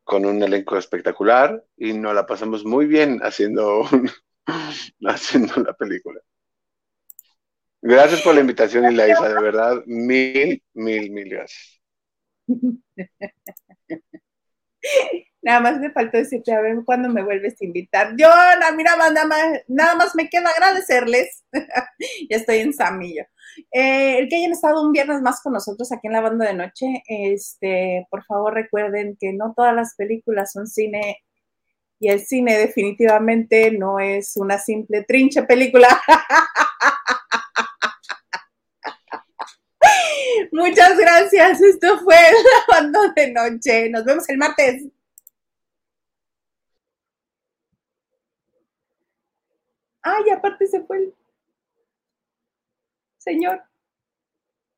con un elenco espectacular y nos la pasamos muy bien haciendo, haciendo la película. Gracias por la invitación, Ilaisa, de verdad, mil, mil, mil gracias. Nada más me faltó decirte a ver cuándo me vuelves a invitar. Yo, mira, nada más, nada más me queda agradecerles. ya estoy en Samillo. Eh, el que hayan estado un viernes más con nosotros aquí en la banda de noche, este, por favor recuerden que no todas las películas son cine y el cine definitivamente no es una simple trinche película. Muchas gracias. Esto fue la banda de noche. Nos vemos el martes. Ay, aparte se fue el señor.